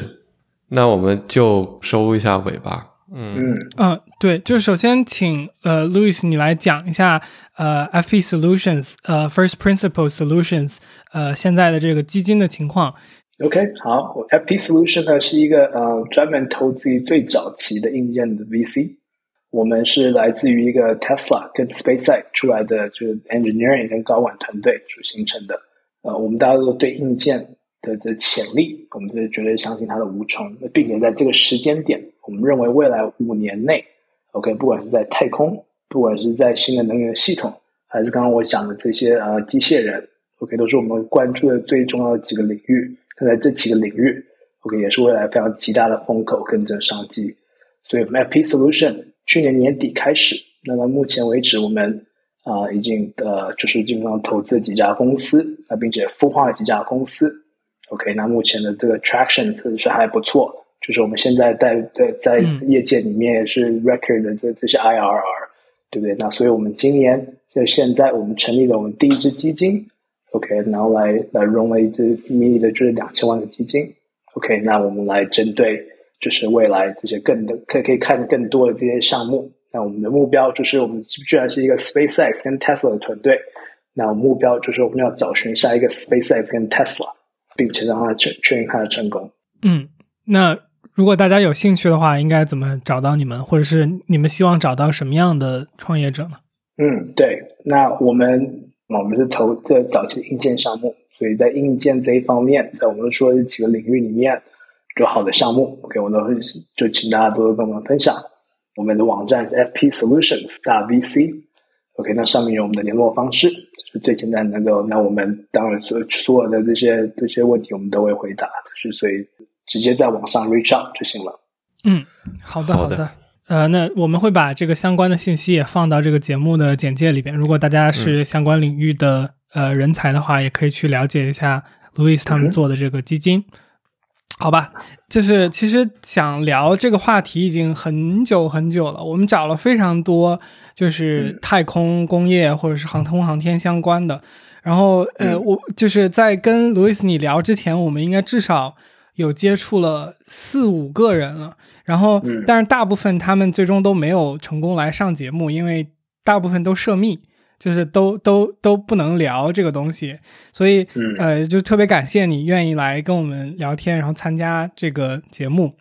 那我们就收一下尾巴。嗯嗯对，就是首先请呃，Louis 你来讲一下呃，FP Solutions 呃，First Principle Solutions 呃，现在的这个基金的情况。OK，好，FP Solution 呢是一个呃专门投资于最早期的硬件的 VC，我们是来自于一个 Tesla 跟 SpaceX 出来的，就是 engineering 跟高管团队所形成的。呃，我们大家都对硬件的的潜力，我们是绝对相信它的无穷，并且在这个时间点，我们认为未来五年内，OK，不管是在太空，不管是在新的能源系统，还是刚刚我讲的这些呃机械人，OK，都是我们关注的最重要的几个领域。那在这几个领域，OK，也是未来非常极大的风口跟这商机。所以，MFP Solution 去年年底开始，那到目前为止，我们啊，已经呃就是基本上投资几家公司，啊并且孵化了几家公司。OK，那目前的这个 traction 是还不错，就是我们现在在在在业界里面也是 record 的这这些 IRR，对不对？那所以我们今年在现在我们成立了我们第一支基金，OK，然后来来融了一支 mini 的就是两千万的基金，OK，那我们来针对就是未来这些更的可以可以看更多的这些项目。那我们的目标就是我们居然是一个 SpaceX 跟 Tesla 的团队，那我们目标就是我们要找寻下一个 SpaceX 跟 Tesla。并且让它确确认它的成功。嗯，那如果大家有兴趣的话，应该怎么找到你们，或者是你们希望找到什么样的创业者呢？嗯，对，那我们我们是投在早期硬件项目，所以在硬件这一方面，在我们说的几个领域里面有好的项目，OK，我都会就请大家多多跟我们分享。我们的网站是 FP Solutions 大 VC，OK，那上面有我们的联络方式。是最简单的那个，那我们当然所所有的这些这些问题，我们都会回答，就是所以直接在网上 reach out 就行了。嗯，好的好的，呃，那我们会把这个相关的信息也放到这个节目的简介里边。如果大家是相关领域的呃人才的话，也可以去了解一下 Louis 他们做的这个基金。好吧，就是其实想聊这个话题已经很久很久了，我们找了非常多。就是太空工业或者是航空航天相关的，然后呃，我就是在跟路易斯你聊之前，我们应该至少有接触了四五个人了，然后但是大部分他们最终都没有成功来上节目，因为大部分都涉密，就是都都都不能聊这个东西，所以呃，就特别感谢你愿意来跟我们聊天，然后参加这个节目。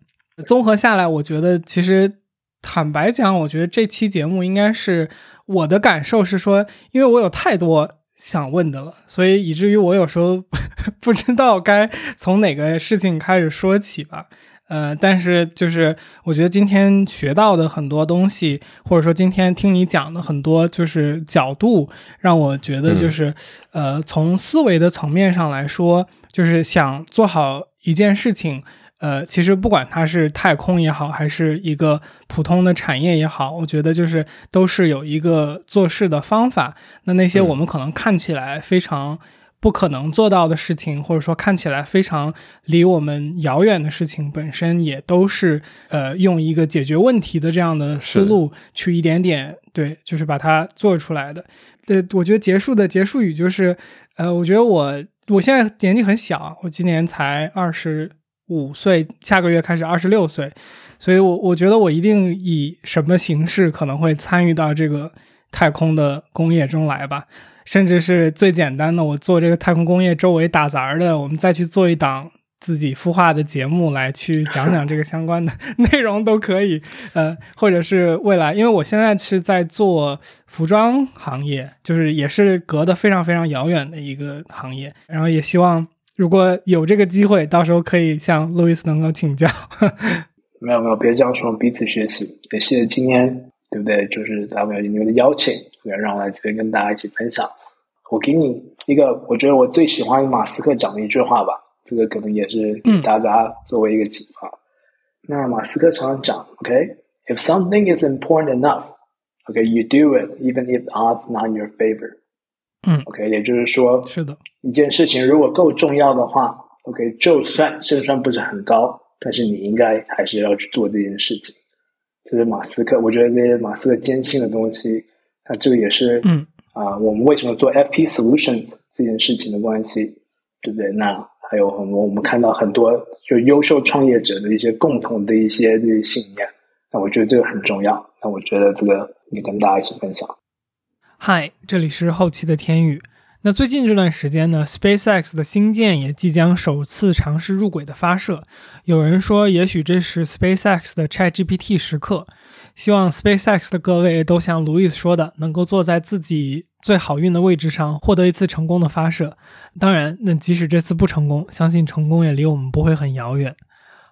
综合下来，我觉得其实。坦白讲，我觉得这期节目应该是我的感受是说，因为我有太多想问的了，所以以至于我有时候 (laughs) 不知道该从哪个事情开始说起吧。呃，但是就是我觉得今天学到的很多东西，或者说今天听你讲的很多就是角度，让我觉得就是呃，从思维的层面上来说，就是想做好一件事情。呃，其实不管它是太空也好，还是一个普通的产业也好，我觉得就是都是有一个做事的方法。那那些我们可能看起来非常不可能做到的事情，或者说看起来非常离我们遥远的事情，本身也都是呃用一个解决问题的这样的思路去一点点对，就是把它做出来的。对，我觉得结束的结束语就是，呃，我觉得我我现在年纪很小，我今年才二十。五岁，下个月开始二十六岁，所以我我觉得我一定以什么形式可能会参与到这个太空的工业中来吧，甚至是最简单的，我做这个太空工业周围打杂的，我们再去做一档自己孵化的节目来去讲讲这个相关的 (laughs) 内容都可以，呃，或者是未来，因为我现在是在做服装行业，就是也是隔得非常非常遥远的一个行业，然后也希望。如果有这个机会，到时候可以向路易斯能够请教。(laughs) 没有没有，别这样说，彼此学习。也谢谢今天，对不对？就是大家有你们的邀请，让我来这边跟大家一起分享。我给你一个，我觉得我最喜欢马斯克讲的一句话吧，这个可能也是给大家作为一个启发。那马斯克常常讲，OK，if something is important enough，OK，you do it，even if odds not in your favor。嗯，OK，也就是说，是的，一件事情如果够重要的话，OK，就算胜算不是很高，但是你应该还是要去做这件事情。这是马斯克，我觉得这些马斯克坚信的东西，那这个也是，嗯啊，我们为什么做 FP Solutions 这件事情的关系，对不对？那还有很多我们看到很多就优秀创业者的一些共同的一些这些信念，那我觉得这个很重要。那我觉得这个也跟大家一起分享。嗨，这里是后期的天宇。那最近这段时间呢，SpaceX 的星舰也即将首次尝试入轨的发射。有人说，也许这是 SpaceX 的 ChatGPT 时刻。希望 SpaceX 的各位都像 Louis 说的，能够坐在自己最好运的位置上，获得一次成功的发射。当然，那即使这次不成功，相信成功也离我们不会很遥远。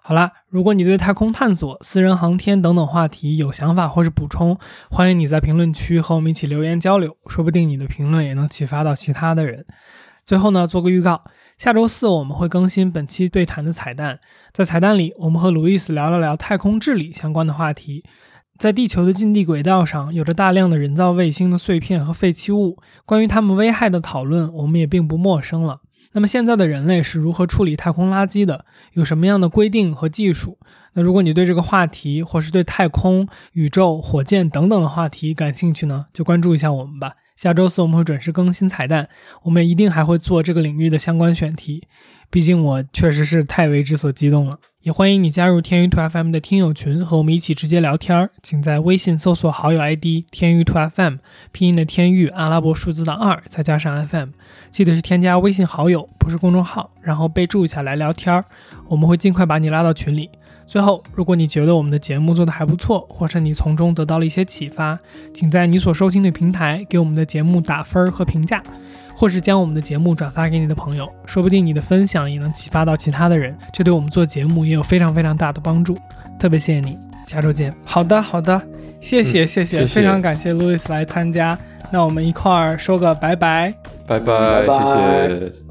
好啦，如果你对太空探索、私人航天等等话题有想法或是补充，欢迎你在评论区和我们一起留言交流，说不定你的评论也能启发到其他的人。最后呢，做个预告，下周四我们会更新本期对谈的彩蛋，在彩蛋里，我们和路易斯聊了聊太空治理相关的话题。在地球的近地轨道上，有着大量的人造卫星的碎片和废弃物。关于它们危害的讨论，我们也并不陌生了。那么，现在的人类是如何处理太空垃圾的？有什么样的规定和技术？那如果你对这个话题，或是对太空、宇宙、火箭等等的话题感兴趣呢，就关注一下我们吧。下周四我们会准时更新彩蛋，我们一定还会做这个领域的相关选题。毕竟我确实是太为之所激动了，也欢迎你加入天娱兔 FM 的听友群，和我们一起直接聊天儿。请在微信搜索好友 ID 天娱兔 FM，拼音的天娱，阿拉伯数字的二，再加上 FM，记得是添加微信好友，不是公众号，然后备注一下来聊天儿，我们会尽快把你拉到群里。最后，如果你觉得我们的节目做得还不错，或是你从中得到了一些启发，请在你所收听的平台给我们的节目打分儿和评价。或是将我们的节目转发给你的朋友，说不定你的分享也能启发到其他的人，这对我们做节目也有非常非常大的帮助。特别谢谢你，下周见。好的，好的，谢谢，谢谢，非常感谢路易斯来参加。那我们一块儿说个拜拜，拜拜，谢谢。